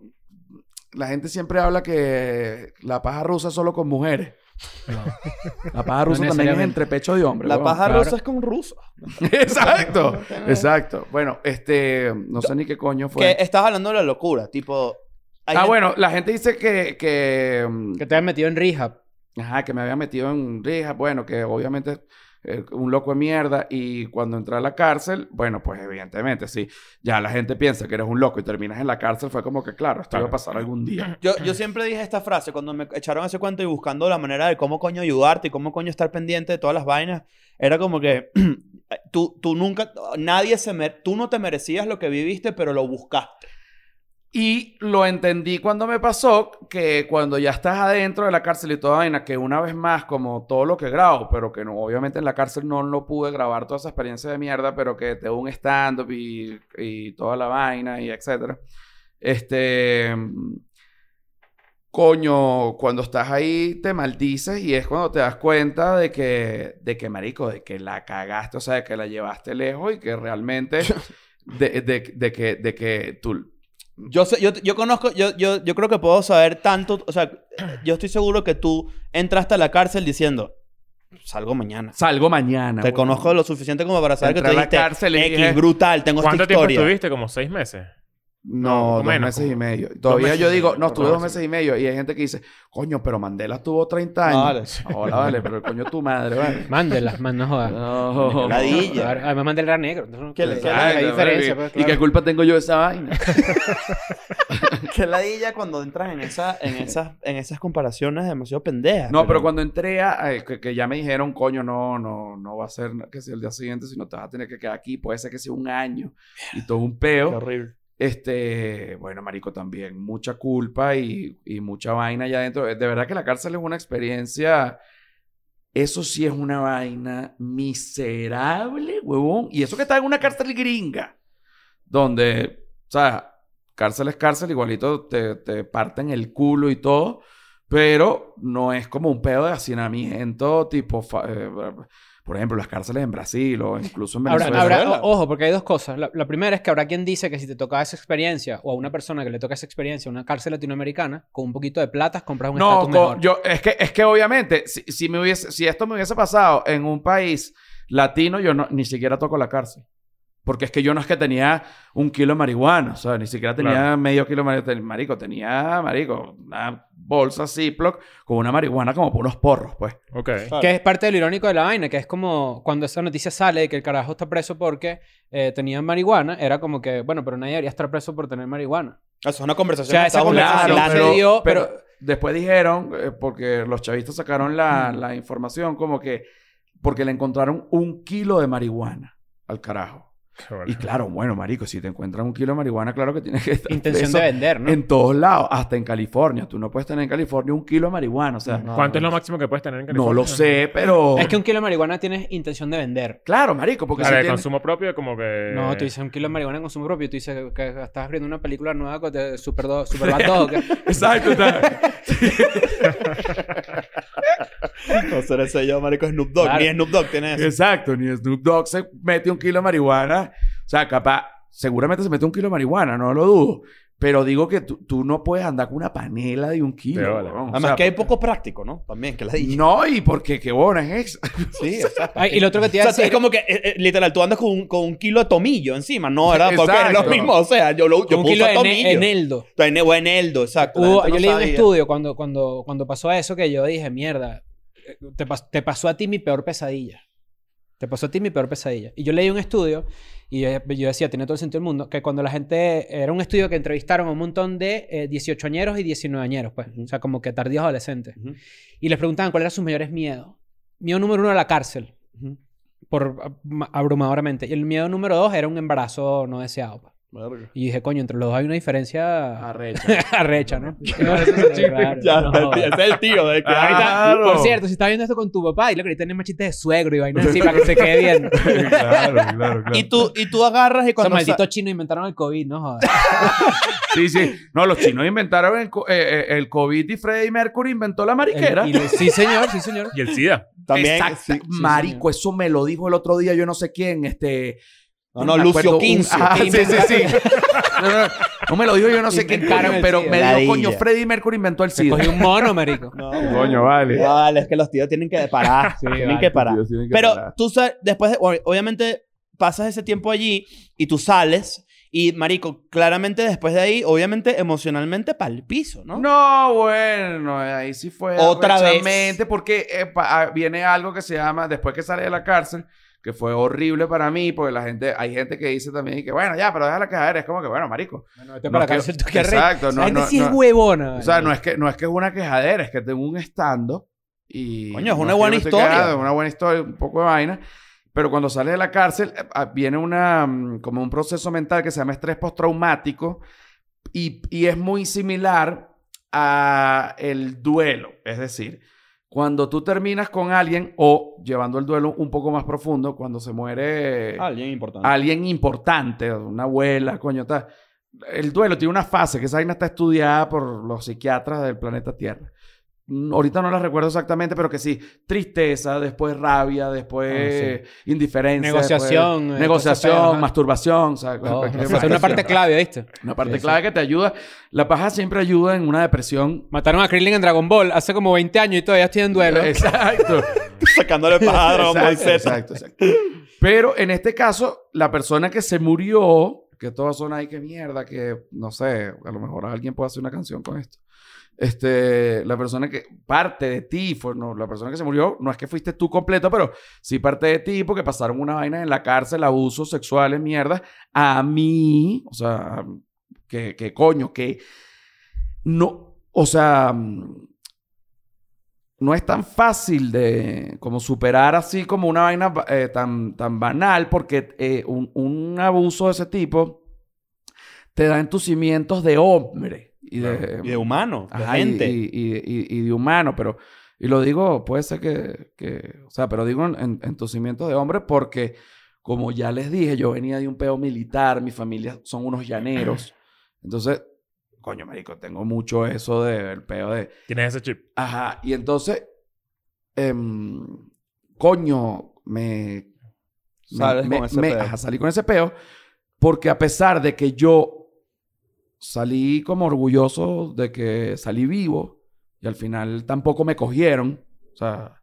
la gente siempre habla que la paja rusa es solo con mujeres. La paja No rusa también es entre pecho de hombre. La paja claro. rusa es con ruso. exacto, exacto. Bueno, este, no sé ni qué coño fue. Que estás hablando de la locura, tipo... Ah, gente- bueno, la gente dice que, que, Que te han metido en rehab. ajá, que me había metido en rija, bueno, que obviamente eh, un loco de mierda y cuando entré a la cárcel, bueno, pues evidentemente, sí, ya la gente piensa que eres un loco y terminas en la cárcel, fue como que, claro, esto iba a pasar algún día. Yo, yo siempre dije esta frase cuando me echaron ese cuento y buscando la manera de cómo coño ayudarte y cómo coño estar pendiente de todas las vainas. Era como que tú, tú nunca, nadie se mer- tú no te merecías lo que viviste, pero lo buscaste. Y lo entendí cuando me pasó que cuando ya estás adentro de la cárcel y toda vaina, que una vez más, como todo lo que grabo, pero que no, obviamente en la cárcel no lo pude grabar toda esa experiencia de mierda, pero que te un stand-up y, y toda la vaina y etcétera. Este. Coño, cuando estás ahí te maldices y es cuando te das cuenta de que, de que, marico, de que la cagaste, o sea, de que la llevaste lejos y que realmente, de, de- de que, de que tú, Yo, sé, yo, yo conozco, yo, yo, yo creo que puedo saber tanto, o sea, yo estoy seguro que tú entraste a la cárcel diciendo, salgo mañana. Salgo mañana. Te weón. conozco lo suficiente como para saber que Entré tú a la dijiste, cárcel y X, dije- brutal, tengo esta ¿Cuánto tiempo estuviste? Como seis meses. No, dos menos, meses como- y medio. Todavía meses yo digo, no, estuve dos meses y medio. Y hay gente que dice, coño, pero Mandela tuvo 30 años. Vale. Hola, vale, pero el coño tu madre, vale. Mándelas, man, no jodas. No. Ladilla. Además, Mandela era negro. entonces ¿Qué qué diferencia, ¿Y- pues, ¿Y qué culpa tengo yo de esa vaina? Que ladilla cuando entras en, esa, en, esas, en esas comparaciones demasiado pendejas. No, pero cuando entré a... eh, que, que ya me dijeron, coño, no, no, no va a ser que sea el día siguiente, sino te vas a tener que quedar aquí. Puede ser que sea un año. Y todo un Qué peo. horrible. Este, bueno, marico, también mucha culpa y, y mucha vaina allá adentro. De verdad que la cárcel es una experiencia, eso sí es una vaina miserable, huevón. Y eso que está en una cárcel gringa, donde, o sea, cárcel es cárcel, igualito te, te parten el culo y todo, pero no es como un pedo de hacinamiento tipo, eh, por ejemplo, las cárceles en Brasil o incluso en Venezuela. ojo, porque hay dos cosas. La, la primera es que habrá quien dice que si te toca esa experiencia, o a una persona que le toca esa experiencia, en una cárcel latinoamericana, con un poquito de plata, compras un No, estatus mejor. yo, es que, es que obviamente, si, si me hubiese, si esto me hubiese pasado en un país latino, yo no, ni siquiera toco la cárcel. Porque es que yo no es que tenía un kilo de marihuana, o sea, ni siquiera tenía Claro. medio kilo de marihuana. Marico, tenía, marico, una bolsa Ziploc con una marihuana como por unos porros, pues. Ok. Claro. Que es parte de lo irónico de la vaina, que es como cuando esa noticia sale de que el carajo está preso porque eh, tenía marihuana, era como que, bueno, pero nadie debería estar preso por tener marihuana. Eso es una conversación. O sea, que esa estamos conversación hablando. se dio, pero- después dijeron, eh, porque los chavistas sacaron la, la información, como que, porque le encontraron un kilo de marihuana al carajo. Bueno. Y claro, bueno, marico, si te encuentran un kilo de marihuana, claro que tienes que estar Intención de vender, ¿no? en todos lados, hasta en California. Tú no puedes tener en California un kilo de marihuana, o sea, No. ¿Cuánto es lo máximo que puedes tener en California? no lo sé, pero Es que un kilo de marihuana tienes intención de vender. claro, marico, porque A si ver, tienes- consumo propio como que... No, tú dices un kilo de marihuana en consumo propio. Tú dices que estás abriendo una película nueva con de Super, do, Super Bad Dog. Exacto, está- No seré ese yo, marico, Snoop Dogg. Claro. Ni Snoop Dogg tiene eso. Exacto, ni Snoop Dogg se mete un kilo de marihuana. O sea, capaz, seguramente se mete un kilo de marihuana, no lo dudo. Pero digo que tú, tú no puedes andar con una panela de un kilo. Bola. weón. O Además sea, que hay poco práctico, ¿no? También, que la dije. No, y porque qué bueno es eso. Sí, exacto. Ay, y lo otro que te O iba a sea, decir... es como que, eh, eh, literal, tú andas con un, con un kilo de tomillo encima, ¿no? ¿Verdad? Porque es lo mismo. O sea, yo lo yo un kilo de tomillo. eneldo. En, o eneldo, exacto. Hubo- yo no leí un sabía. estudio cuando, cuando, cuando pasó eso que yo dije, mierda, te, pas- te pasó a ti mi peor pesadilla. Te pasó a ti mi peor pesadilla. Y yo leí un estudio y yo, yo decía, tiene todo el sentido del mundo, que cuando la gente... Era un estudio que entrevistaron a un montón de eh, 18añeros y 19añeros, pues. Ujú. O sea, como que tardíos adolescentes. Ujú, Y les preguntaban cuáles eran sus mayores miedos. Miedo número uno era la cárcel, ujú. por ab- abrumadoramente. Y el miedo número dos era un embarazo no deseado. Y dije, coño, entre los dos hay una diferencia Arrecha. arrecha, ¿no? Ya, Claro, no. ese es el tío de que Claro. Por cierto, si estás viendo esto con tu papá, dile que ahorita tienes machiste de suegro y vainas así para que se quede viendo. claro, claro, claro. Y tú, y tú agarras y cuando... malditos sa- chinos inventaron el COVID, ¿no? Joder. Sí, sí. No, los chinos inventaron el, eh, eh, el COVID y Freddie Mercury inventó la mariquera. El- y le- sí, señor, sí, señor. Y el SIDA. También... Exacto. sí. Marico, eso me lo dijo el otro día yo no sé quién, este... No, no, Lucio acuerdo, un- Quincio. Ajá, Que sí, sí, sí. No, no, no me lo dijo yo no sé quién, el pero me dijo, Ladilla. coño, Freddie Mercury inventó el SIDA. cogió un mono, marico. No, Coño, vale. Vale, es que los tíos tienen que parar. tienen vale. que parar. Tienen que Pero parar. tú sabes, después, de- ob- obviamente, pasas ese tiempo allí y tú sales y, marico, claramente después de ahí, obviamente, emocionalmente, para el piso, ¿no? No, bueno, ahí sí fue Otra vez. porque eh, pa- ah, viene algo que se llama, después que sale de la cárcel, que fue horrible para mí, porque la gente, hay gente que dice también que, bueno, ya, pero déjala caer, es como que, bueno, marico. Bueno, vete No para es que- tú exacto, no, La gente no, sí es huevona. O sea, no es que, no es que es una quejadera, es que tengo un estando y... Coño, es una buena historia. quejando, Es una buena historia, un poco de vaina. Pero cuando sale de la cárcel, eh, ah, viene una, mm, como un proceso mental que se llama estrés postraumático y, y es muy similar a el duelo. Es decir, cuando tú terminas con alguien o llevando el duelo un poco más profundo, cuando se muere Alguien importante. alguien importante, una abuela, coño, tal. El duelo tiene una fase que esa vaina está estudiada por los psiquiatras del planeta Tierra. Mm, Ahorita no la recuerdo exactamente, pero que sí, tristeza, después rabia, después indiferencia. Negociación, después- eh, negociación, masturbación. o sea, Oh, es una parte clave, ¿viste? Una parte Sí, sí. clave que te ayuda. La paja siempre ayuda en una depresión. Mataron a Krillin en Dragon Ball hace como 20 años y todavía estoy en duelo. Exacto. Sacándole paja a Dragon Ball Exacto, Z. exacto, exacto. Pero en este caso, la persona que se murió, que todas son ahí que mierda, que no sé, a lo mejor alguien puede hacer una canción con esto. Este, la persona que parte de ti, fue, no, la persona que se murió, no es que fuiste tú completo, pero sí parte de ti porque pasaron una vaina en la cárcel, abusos sexuales, mierda. A mí, o sea, que, que coño, que no, o sea, no es tan fácil de como superar así como una vaina eh, tan, tan banal porque eh, un, un abuso de ese tipo te da entucimientos de hombre y de, Y de humano, de Ajá, gente. Y, y- de humano, pero... Y lo digo, puede ser que... que- o sea, pero digo en, en- entucimientos de hombre porque, como ya les dije, yo venía de un peo militar, mi familia son unos llaneros. Entonces, coño, marico, tengo mucho eso del peo de... Tienes ese chip. Ajá, y entonces, em, coño, me... me- Sales me- con ese me- peo. ajá, salí con ese peo porque a pesar de que yo salí como orgulloso de que salí vivo y al final tampoco me cogieron, o sea,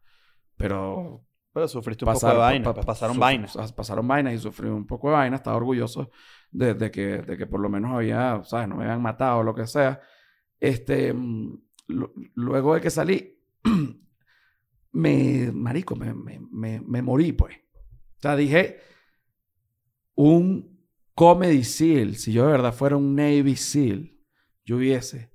pero Pero sufriste un pasaron, poco de vaina. pa- pues, pasaron vainas. pas- Pasaron vainas y sufrí un poco de vainas. Estaba orgulloso de, de que, de que por lo menos había, ¿sabes? No me habían matado o lo que sea. Este, mm, lu- luego de que salí, me, marico, me, me, me, me morí, pues. O sea, dije, un Comedy SEAL, si yo de verdad fuera un Navy SEAL, yo hubiese,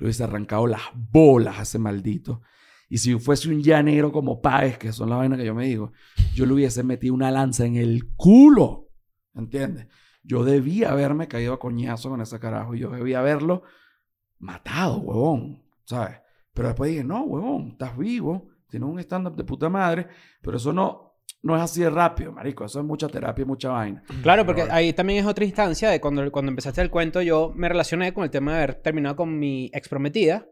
hubiese arrancado las bolas a ese maldito. Y si fuese un llanero como Páez, que son las vainas que yo me digo, yo le hubiese metido una lanza en el culo. ¿Entiendes? Yo debía haberme caído a coñazo con ese carajo. Yo debía haberlo matado, huevón. ¿Sabes? Pero después dije, no, huevón, estás vivo. Tienes un stand-up de puta madre. Pero eso no, no es así de rápido, marico. Eso es mucha terapia y mucha vaina. Claro, porque ahí también es otra instancia de cuando, cuando empezaste el cuento, yo me relacioné con el tema de haber terminado con mi ex prometida.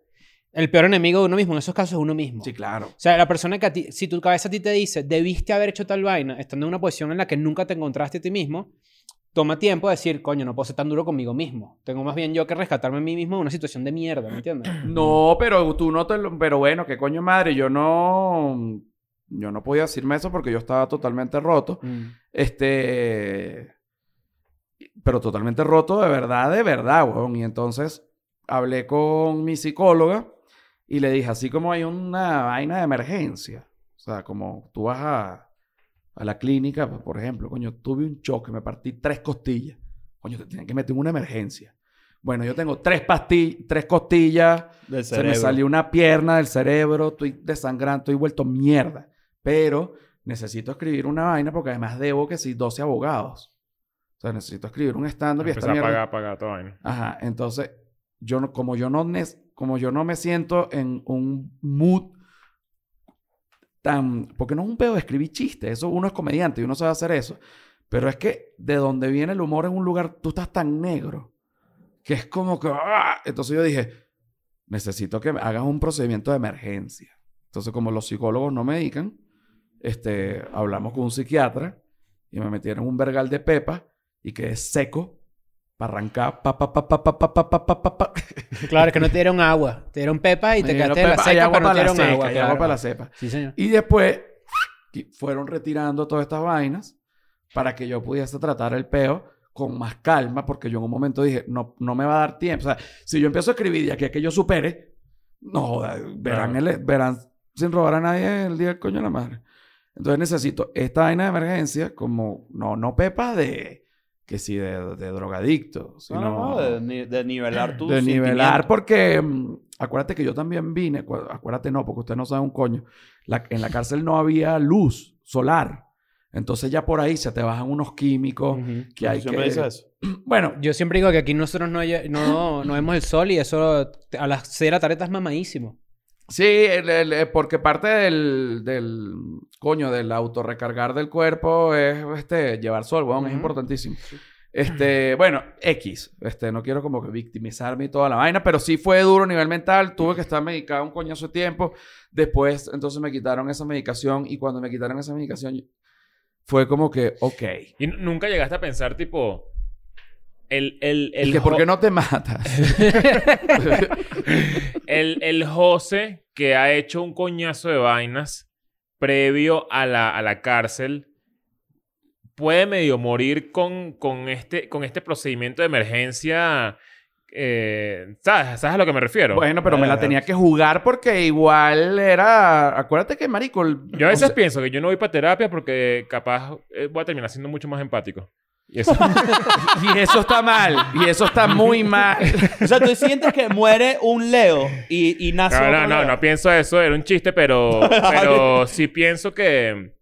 El peor enemigo de uno mismo, en esos casos, es uno mismo. Sí, claro. O sea, la persona que a ti, si tu cabeza a ti te dice, debiste haber hecho tal vaina, estando en una posición en la que nunca te encontraste a ti mismo, toma tiempo de decir, coño, no puedo ser tan duro conmigo mismo. Tengo más bien yo que rescatarme a mí mismo de una situación de mierda, ¿me entiendes? No, pero tú no te lo... Pero bueno, qué coño madre. Yo no... Yo no podía decirme eso porque yo estaba totalmente roto. Mm. Este. Pero totalmente roto de verdad, de verdad, weón. Y entonces hablé con mi psicóloga y le dije, así como hay una vaina de emergencia, o sea, como tú vas a, a la clínica, pues, por ejemplo, coño, tuve un choque, me partí tres costillas. Coño, te tienen que meter en una emergencia. Bueno, yo tengo tres pastillas, tres costillas, se me salió una pierna del cerebro, estoy desangrando, estoy vuelto mierda. Pero necesito escribir una vaina porque además debo que sí 12 abogados. O sea, necesito escribir un estándar y esta a mierda. pagar, pagar toda vaina. Ajá, entonces, yo no, como yo no como yo no me siento en un mood tan, porque no es un pedo de escribir chistes, eso uno es comediante y uno sabe hacer eso, pero es que de donde viene el humor en un lugar, tú estás tan negro, que es como que, ¡ah! entonces yo dije, necesito que me hagas un procedimiento de emergencia. Entonces, como los psicólogos no medican, este, hablamos con un psiquiatra y me metieron un vergal de pepa y quedé seco para arrancar. Pa, pa, pa, pa, pa, pa, pa, pa, pa, pa, pa. Claro, es que no te dieron agua. Te dieron pepa y te Me dieron quedaste la pepa, hay seca, agua pero no te la dieron seca, agua. claro. agua para la cepa. Sí, señor. Y después fueron retirando todas estas vainas para que yo pudiese tratar el peo con más calma, porque yo en un momento dije, no, no me va a dar tiempo. O sea, si yo empiezo a escribir de aquí a que yo supere, no, verán, Claro. el- verán sin robar a nadie el día del coño de la madre. Entonces necesito esta vaina de emergencia como, no, no pepa de, que sí, de, de drogadicto, sino No, no, no, de, ni- de nivelar tu de nivelar, porque mm, acuérdate que yo también vine, cu- acuérdate no, porque usted no sabe un coño. La- en la cárcel no había luz solar. Entonces ya por ahí se te bajan unos químicos Ujú. que hay Siempre que... dices eso. Bueno, Yo siempre digo que aquí nosotros no, hay- no, no vemos el sol y eso a las 6 de la tarde estás mamadísimo. Sí, el- el- eh, porque parte del, del coño, del autorrecargar del cuerpo es este, llevar sol, weón, es importantísimo. Este, bueno, X. Este, no quiero como que victimizarme y toda la vaina, pero sí fue duro a nivel mental. Tuve que estar medicado un coñazo de tiempo. Después, entonces me quitaron esa medicación y cuando me quitaron esa medicación fue como que, ok. Y nunca llegaste a pensar, tipo... El, el, el, que, ¿por qué no te matas? el, el José que ha hecho un coñazo de vainas previo a la, a la cárcel puede medio morir con, con, este, con este procedimiento de emergencia. eh, ¿sabes? ¿Sabes a lo que me refiero? bueno, pero me la Eh. tenía que jugar porque igual era... Acuérdate que, marico... el- Yo a veces o sea, pienso que yo no voy para terapia porque capaz eh, voy a terminar siendo mucho más empático. Y eso, Y eso está mal. Y eso está muy mal. O sea, tú sientes que muere un Leo y, y nace no, no, otro no, Leo. no pienso eso, era un chiste, pero, pero sí pienso que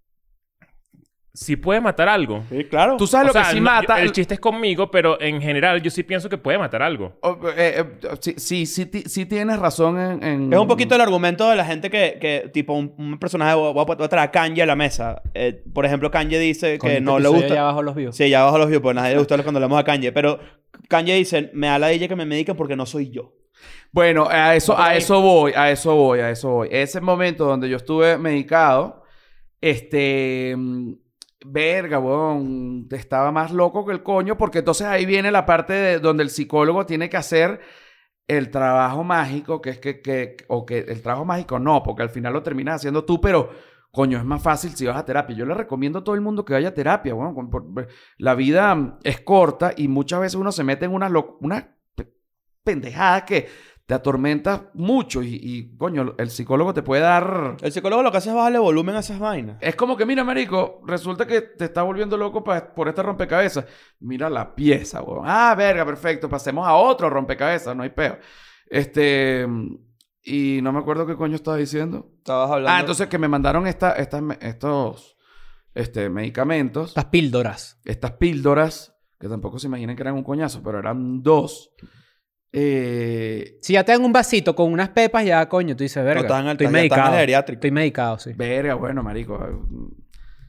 sí puede matar algo. Sí, claro. Tú sabes O lo sea, que sí no, mata... El chiste es conmigo, pero en general yo sí pienso que puede matar algo. Oh, eh, eh, sí, sí, sí, ti- sí tienes razón en, en- Es un poquito el argumento de la gente que, que tipo, un, un personaje, voy a, a traer a Kanye a la mesa. Eh, por ejemplo, Kanye dice que no le gusta... Ya abajo los views. Sí, ya abajo los views, pues a nadie le gusta cuando hablamos a Kanye. Pero Kanye dice, me da la idea que me mediquen porque no soy yo. Bueno, a eso, Va a eso voy, a eso voy, a eso voy. Ese momento donde yo estuve medicado, este, mm, verga, weón, estaba más loco que el coño, porque entonces ahí viene la parte de donde el psicólogo tiene que hacer el trabajo mágico, que es que, que, o que el trabajo mágico no, porque al final lo terminas haciendo tú, pero coño, es más fácil si vas a terapia. Yo le recomiendo a todo el mundo que vaya a terapia, weón, con- por- la vida mm, es corta y muchas veces uno se mete en unas, unas pe- pendejadas que te atormenta mucho y, y, coño, el psicólogo te puede dar... El psicólogo lo que hace es bajarle volumen a esas vainas. Es como que, mira, marico, resulta que te está volviendo loco pa- por este rompecabezas. Mira la pieza, weón. Ah, verga, perfecto. Pasemos a otro rompecabezas, no hay peo. Este... Y no me acuerdo qué coño estaba diciendo. Estabas hablando... Ah, entonces que me mandaron esta, estas estos este, medicamentos, Estas píldoras. estas píldoras, que tampoco se imaginen que eran un coñazo, pero eran dos. Eh, Si ya te dan un vasito con unas pepas, ya coño, tú dices, verga. No, estoy medicado. geriátrico. Estoy medicado, sí. Verga, bueno, marico. eh,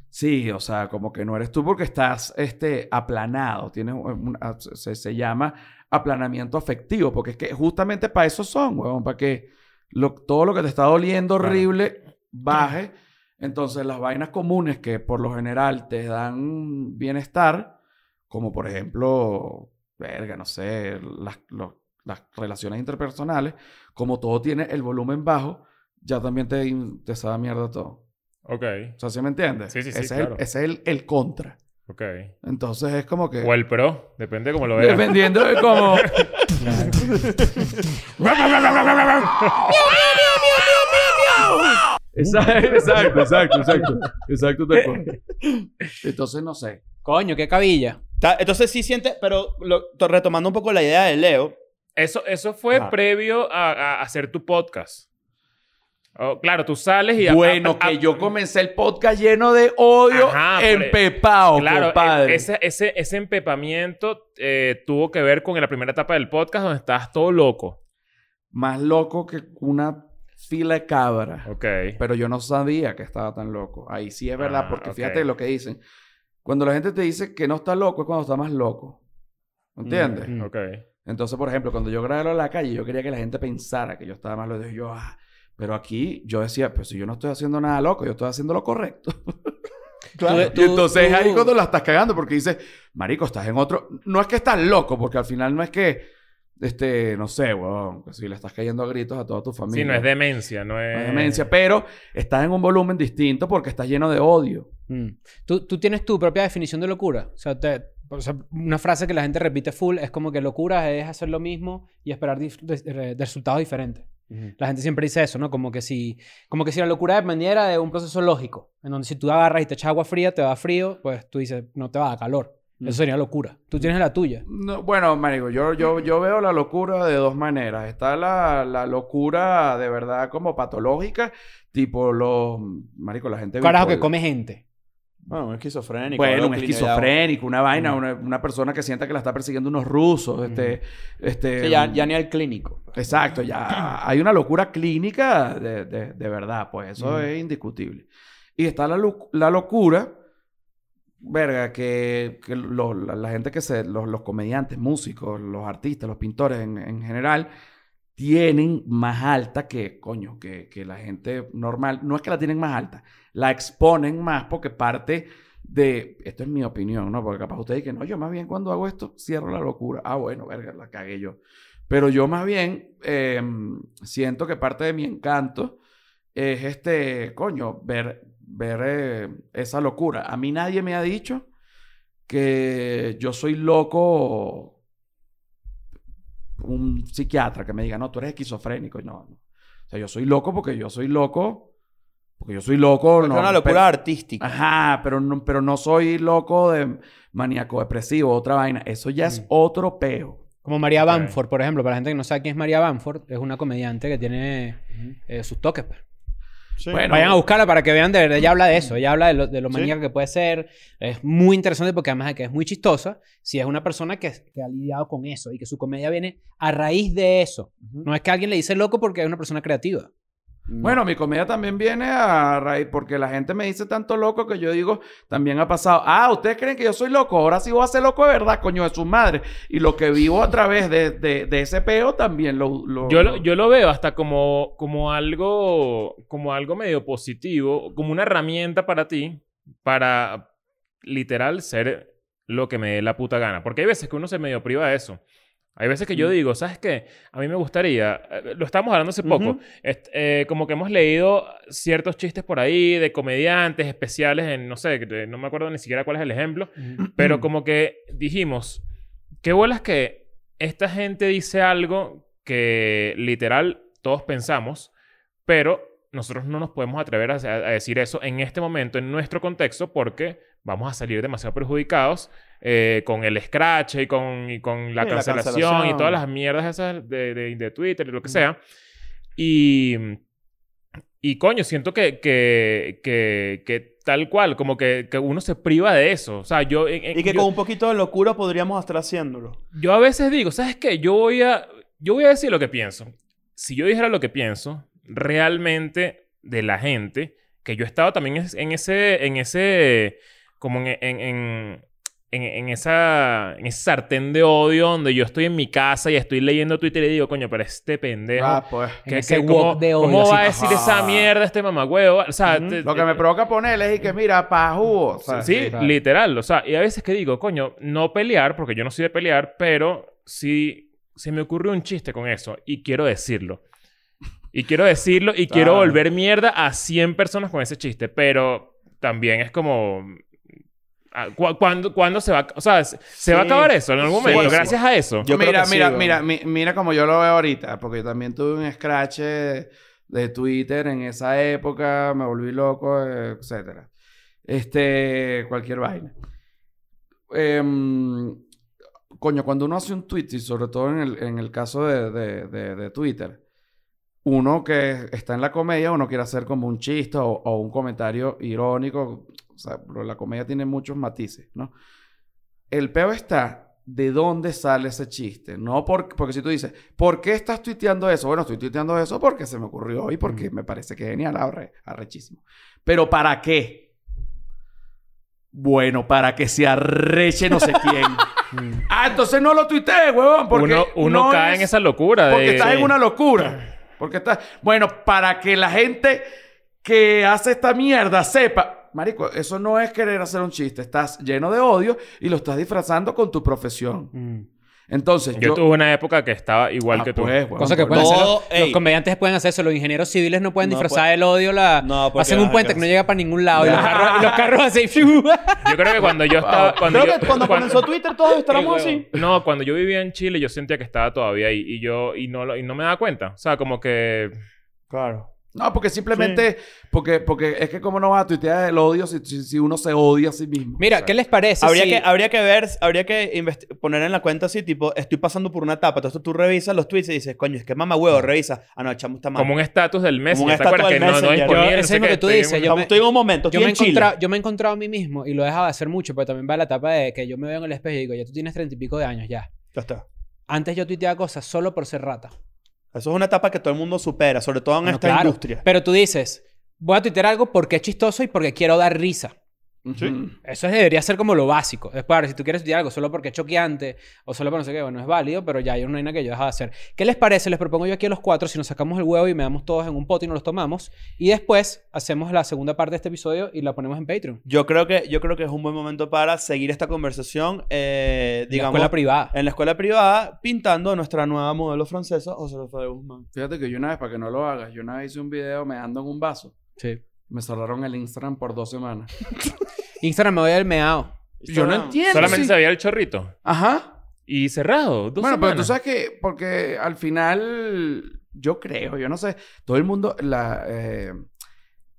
Sí, o sea, como que no eres tú porque estás este, aplanado. Tienes un- se, se llama aplanamiento afectivo, porque es que justamente para eso son, weón, para que lo- todo lo que te está doliendo Claro. horrible baje. Entonces, las vainas comunes que por lo general te dan bienestar, como por ejemplo, verga, no sé, las, lo- las relaciones interpersonales, como todo tiene el volumen bajo, ya también te, te sabe mierda todo. Ok, O sea, ¿sí me entiendes? Sí, sí, sí, ese, es claro. el, ese es el, el contra. ok. Entonces es como que... O el pro, depende de cómo lo veas. Dependiendo de cómo... Exacto, exacto, exacto, exacto. Exacto. Entonces, no sé. Coño, qué cabilla. Entonces sí siente, pero lo- retomando un poco la idea de Leo, Eso, eso fue Ajá. previo a, a hacer tu podcast. Oh, claro, tú sales y... Bueno, a- a- que yo comencé el podcast lleno de odio, Ajá, empepado, Claro, compadre. e- ese, ese, ese empepamiento eh, tuvo que ver con la primera etapa del podcast donde estabas todo loco. Más loco que una fila de cabras. Ok. Pero yo no sabía que estaba tan loco. Ahí sí es verdad, Ah, porque fíjate lo que dicen. Cuando la gente te dice que no está loco es cuando está más loco. ¿Entiendes? Mm. Ok. Entonces, por ejemplo, cuando yo grabé lo de la calle, yo quería que la gente pensara que yo estaba loco. Y yo, ah, pero aquí yo decía, pues si yo no estoy haciendo nada loco, yo estoy haciendo lo correcto. Claro. Tú- y entonces tú- ahí cuando la estás cagando, porque dices, marico, estás en otro... No es que estás loco, porque al final no es que, este, no sé, weón, que si le estás cayendo a gritos a toda tu familia. Sí, no es demencia, no es... No es demencia, pero estás en un volumen distinto porque estás lleno de odio. Mm. ¿Tú, tú tienes tu propia definición de locura. O sea, te- o sea, una frase que la gente repite full es como que locura es hacer lo mismo y esperar dif- de- resultados diferentes. La gente siempre dice eso, ¿no? Como que si, como que si la locura dependiera de un proceso lógico, en donde si tú agarras y te echas agua fría, te da frío, pues tú dices, no te va a dar calor. Mm. Eso sería locura. Tú tienes la tuya. No, bueno, marico, yo, yo, yo veo la locura de dos maneras. Está la, la locura de verdad como patológica, tipo los... Marico, la gente... Carajo que bipolar. come gente. Bueno, un esquizofrénico. Bueno, un esquizofrénico, una vaina, Mm. una, una persona que sienta que la está persiguiendo unos rusos, este... este ya- Sí, ya, ya ni al clínico. Exacto, ya hay una locura clínica de, de- de verdad, pues eso es indiscutible. Y está la, la locura, verga, que, que lo- la, la gente que se, los, los comediantes, músicos, los artistas, los pintores en, en general, tienen más alta que, coño, que, que la gente normal. No es que la tienen más alta, la exponen más porque parte de, esto es mi opinión, ¿no? Porque capaz ustedes dicen, no, yo más bien cuando hago esto cierro la locura. Ah, bueno, verga, la cagué yo. Pero yo más bien eh, siento que parte de mi encanto es este, coño, ver, ver eh, esa locura. A mí nadie me ha dicho que yo soy loco, un psiquiatra que me diga, no, tú eres esquizofrénico. No, no. O sea, yo soy loco porque yo soy loco, porque yo soy loco. Es no, una locura pero- artística. Ajá, pero no, pero no soy loco de maníaco depresivo, otra vaina. Eso ya es Mm. otro peo. Como María Ok. Bamford, por ejemplo. Para la gente que no sabe quién es María Bamford, es una comediante que tiene eh, sus toques. Sí. Bueno, Vayan a buscarla para que vean de verdad. Ella habla de eso. Ella habla de lo, de lo Sí. que puede ser. Es muy interesante porque además de que es muy chistosa, si es una persona que, que ha lidiado con eso y que su comedia viene a raíz de eso. No es que alguien le dice loco porque es una persona creativa. Bueno, mi comedia también viene a raíz, porque la gente me dice tanto loco que yo digo, también ha pasado, ah, ¿ustedes creen que yo soy loco? Ahora sí voy a ser loco de verdad, coño, de su madre. Y lo que vivo a través de, de, de ese peo también lo... lo- Yo lo, lo- yo lo veo hasta como, como algo como algo medio positivo, como una herramienta para ti para literal ser lo que me dé la puta gana. Porque hay veces que uno se medio priva de eso. Hay veces que yo Mm. digo, ¿sabes qué? A mí me gustaría, eh, lo estábamos hablando hace poco, eh, como que hemos leído ciertos chistes por ahí de comediantes especiales en, no sé, de- no me acuerdo ni siquiera cuál es el ejemplo, pero como que dijimos, qué bolas que esta gente dice algo que literal todos pensamos, pero nosotros no nos podemos atrever a, a decir eso en este momento, en nuestro contexto, porque vamos a salir demasiado perjudicados eh, con el scratch y con, y con la, Sí, la cancelación, cancelación. y todas las mierdas esas de, de, de Twitter y lo que sea. Y, y coño, siento que, que, que, que tal cual, como que, que uno se priva de eso. O sea, yo... en- Y que yo- con un poquito de locura podríamos estar haciéndolo. yo a veces digo, ¿sabes qué? Yo voy a, yo voy a decir lo que pienso. Si yo dijera lo que pienso, realmente de la gente, que yo he estado también en ese, en ese, como en, en, en, en, en esa, en ese sartén de odio donde yo estoy en mi casa y estoy leyendo Twitter y digo, coño, pero este pendejo. Ah, pues. Que- ese que ¿cómo, de odio, ¿Cómo va a decir ajá. esa mierda este mamagüevo? O sea, Ujú. te- Lo que me provoca ponerle es y que mira, pa' jugo. o sea, Sí, claro. literal. O sea, y a veces que digo, coño, no pelear, porque yo no soy de pelear, pero sí se me ocurrió un chiste con eso y quiero decirlo. Y quiero decirlo y quiero volver mierda a 100 personas con ese chiste, pero también es como... ah, ¿cu- ¿Cuándo, cuándo se va a... O sea, ¿se se va a Sí. acabar eso en algún Sí, momento? sí. Gracias a eso. Yo creo mira, sí, mira, mira, mi- mira como yo lo veo ahorita, porque yo también tuve un scratch eh, de Twitter en esa época, me volví loco, eh, etcétera. Este, cualquier vaina. Em, coño, cuando uno hace un tweet, y sobre todo en el, en el caso de, de- de- de Twitter, uno que está en la comedia, uno quiere hacer como un chiste o, o un comentario irónico. O sea, la comedia tiene muchos matices, ¿no? El peo está de dónde sale ese chiste. No por, porque si tú dices, ¿por qué estás tuiteando eso? Bueno, estoy tuiteando eso porque se me ocurrió y porque me parece que es genial, arre- arrechísimo. Pero ¿para qué? Bueno, para que se arreche no sé quién. ah, entonces no lo tuiteé, huevón. Porque uno uno no cae es- en esa locura porque estás en una locura. Porque estás... Bueno, para que la gente que hace esta mierda sepa... Marico, eso no es querer hacer un chiste. Estás lleno de odio y lo estás disfrazando con tu profesión. Mm. Entonces, Yo yo... tuve una época que estaba igual Ah, que tú. pues, huevón, Cosa que pueden hacer No, los, los comediantes pueden hacer eso, los ingenieros civiles no pueden No disfrazar puede- el odio, la No, hacen un puente que no llega para ningún lado y los carros, y los carros así. ¡fiu! Yo creo que cuando yo estaba... Cuando Creo yo- que cuando comenzó Twitter todos estábamos así. No, cuando yo vivía en Chile yo sentía que estaba todavía ahí y yo y no lo- y no me daba cuenta, o sea, como que Claro. No, porque simplemente... Porque, porque es que como no vas a tuitear el odio si, si, si uno se odia a sí mismo. Mira, O sea, ¿qué les parece? Habría, si- que, habría que ver, habría que poner en la cuenta así, tipo, estoy pasando por una etapa. Entonces tú revisas los tweets y dices, coño, es que mamá huevo, revisa. Ah, no, chamo está mal. como un estatus del mes, Como un ¿te estatus del que no, no es lo que tú dices, yo Estamos- me- estoy en un momento, yo me, he en Chile. encontrado, yo me he encontrado a mí mismo y lo he dejado de hacer mucho, pero también va la etapa de que yo me veo en el espejo y digo, ya tú tienes treinta y pico de años ya. Ya está. Antes yo tuiteaba cosas solo por ser rata. Eso es una etapa que todo el mundo supera, sobre todo en Bueno, esta claro. industria. Pero tú dices, voy a tuitear algo porque es chistoso y porque quiero dar risa. Ujú. Eso debería ser como lo básico. Después, ahora, si tú quieres tuitear algo solo porque es choqueante o solo por no sé qué, bueno, es válido, pero ya hay una vaina que yo he dejado de hacer. ¿Qué les parece? Les propongo yo aquí a los cuatro si nos sacamos el huevo y me damos todos en un pote y nos los tomamos. Y después hacemos la segunda parte de este episodio y la ponemos en Patreon. Yo creo que, yo creo que es un buen momento para seguir esta conversación, eh, En la digamos, escuela privada. en la escuela privada, pintando nuestra nueva modelo francesa, José Rafael Guzmán. Fíjate que yo una vez, para que no lo hagas, yo una vez hice un video me ando en un vaso. Sí. Me cerraron el Instagram por dos semanas. Instagram me voy al meao. Yo no entiendo. solamente sí. se veía el chorrito Ajá. y cerrado, dos bueno, pero tú sabes que, porque al final, yo creo, yo no sé, todo el mundo, la, eh,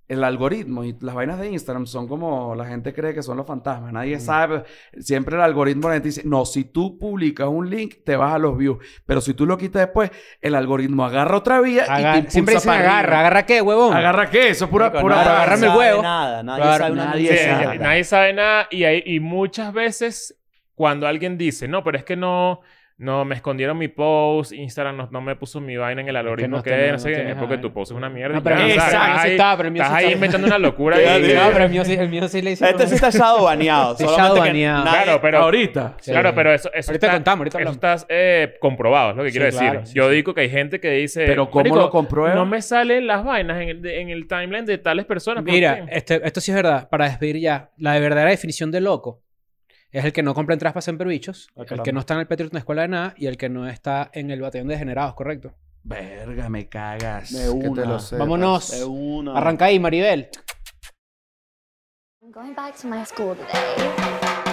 el algoritmo y las vainas de Instagram son como la gente cree que son los fantasmas. Nadie sabe. Siempre el algoritmo la gente dice, no, si tú publicas un link, te vas a los views. Pero si tú lo quitas después, el algoritmo agarra otra vía y te Siempre dicen para agarra. ¿Agarra qué, huevón? ¿Agarra qué? Eso es pura... Pura nadie el huevo. Nada, nadie sabe una nadie Sí, sabe. nadie sabe nada y, hay, y muchas veces cuando alguien dice, no, pero es que no, no me escondieron mi post, Instagram no, no me puso mi vaina en el algoritmo no que, tiene- no sé no qué, porque tu post es una mierda. No, pero el ¿sabes? sí- estaba, pero el mío sí Estás ahí inventando una locura y-. No, pero el mío sí, el mío sí le hicieron... Este sí está shadow baneado. Shadow que baneado. nadie- Claro, pero... Ahorita. Sí. Claro, pero eso, eso Ahorita está, contamos, ahorita eso está eh, comprobado, es lo que quiero Sí, decir. claro, sí, Yo sí. digo que hay gente que dice... Pero ¿cómo "Marico, lo comprueba? No me salen las vainas en el, de- en el timeline de tales personas. ¿por Mira, qué?". este, esto sí es verdad. Para despedir ya, la verdadera definición de loco es el que no compra entradas para siempre bichos, Ah, el que no está en el Patreon de Escuela de Nada y el que no está en el batallón de degenerados, ¿correcto? Verga, me cagas. De Que te una. lo sepas. Vámonos. De una. Arranca ahí, Maribel. I'm going back to my school today.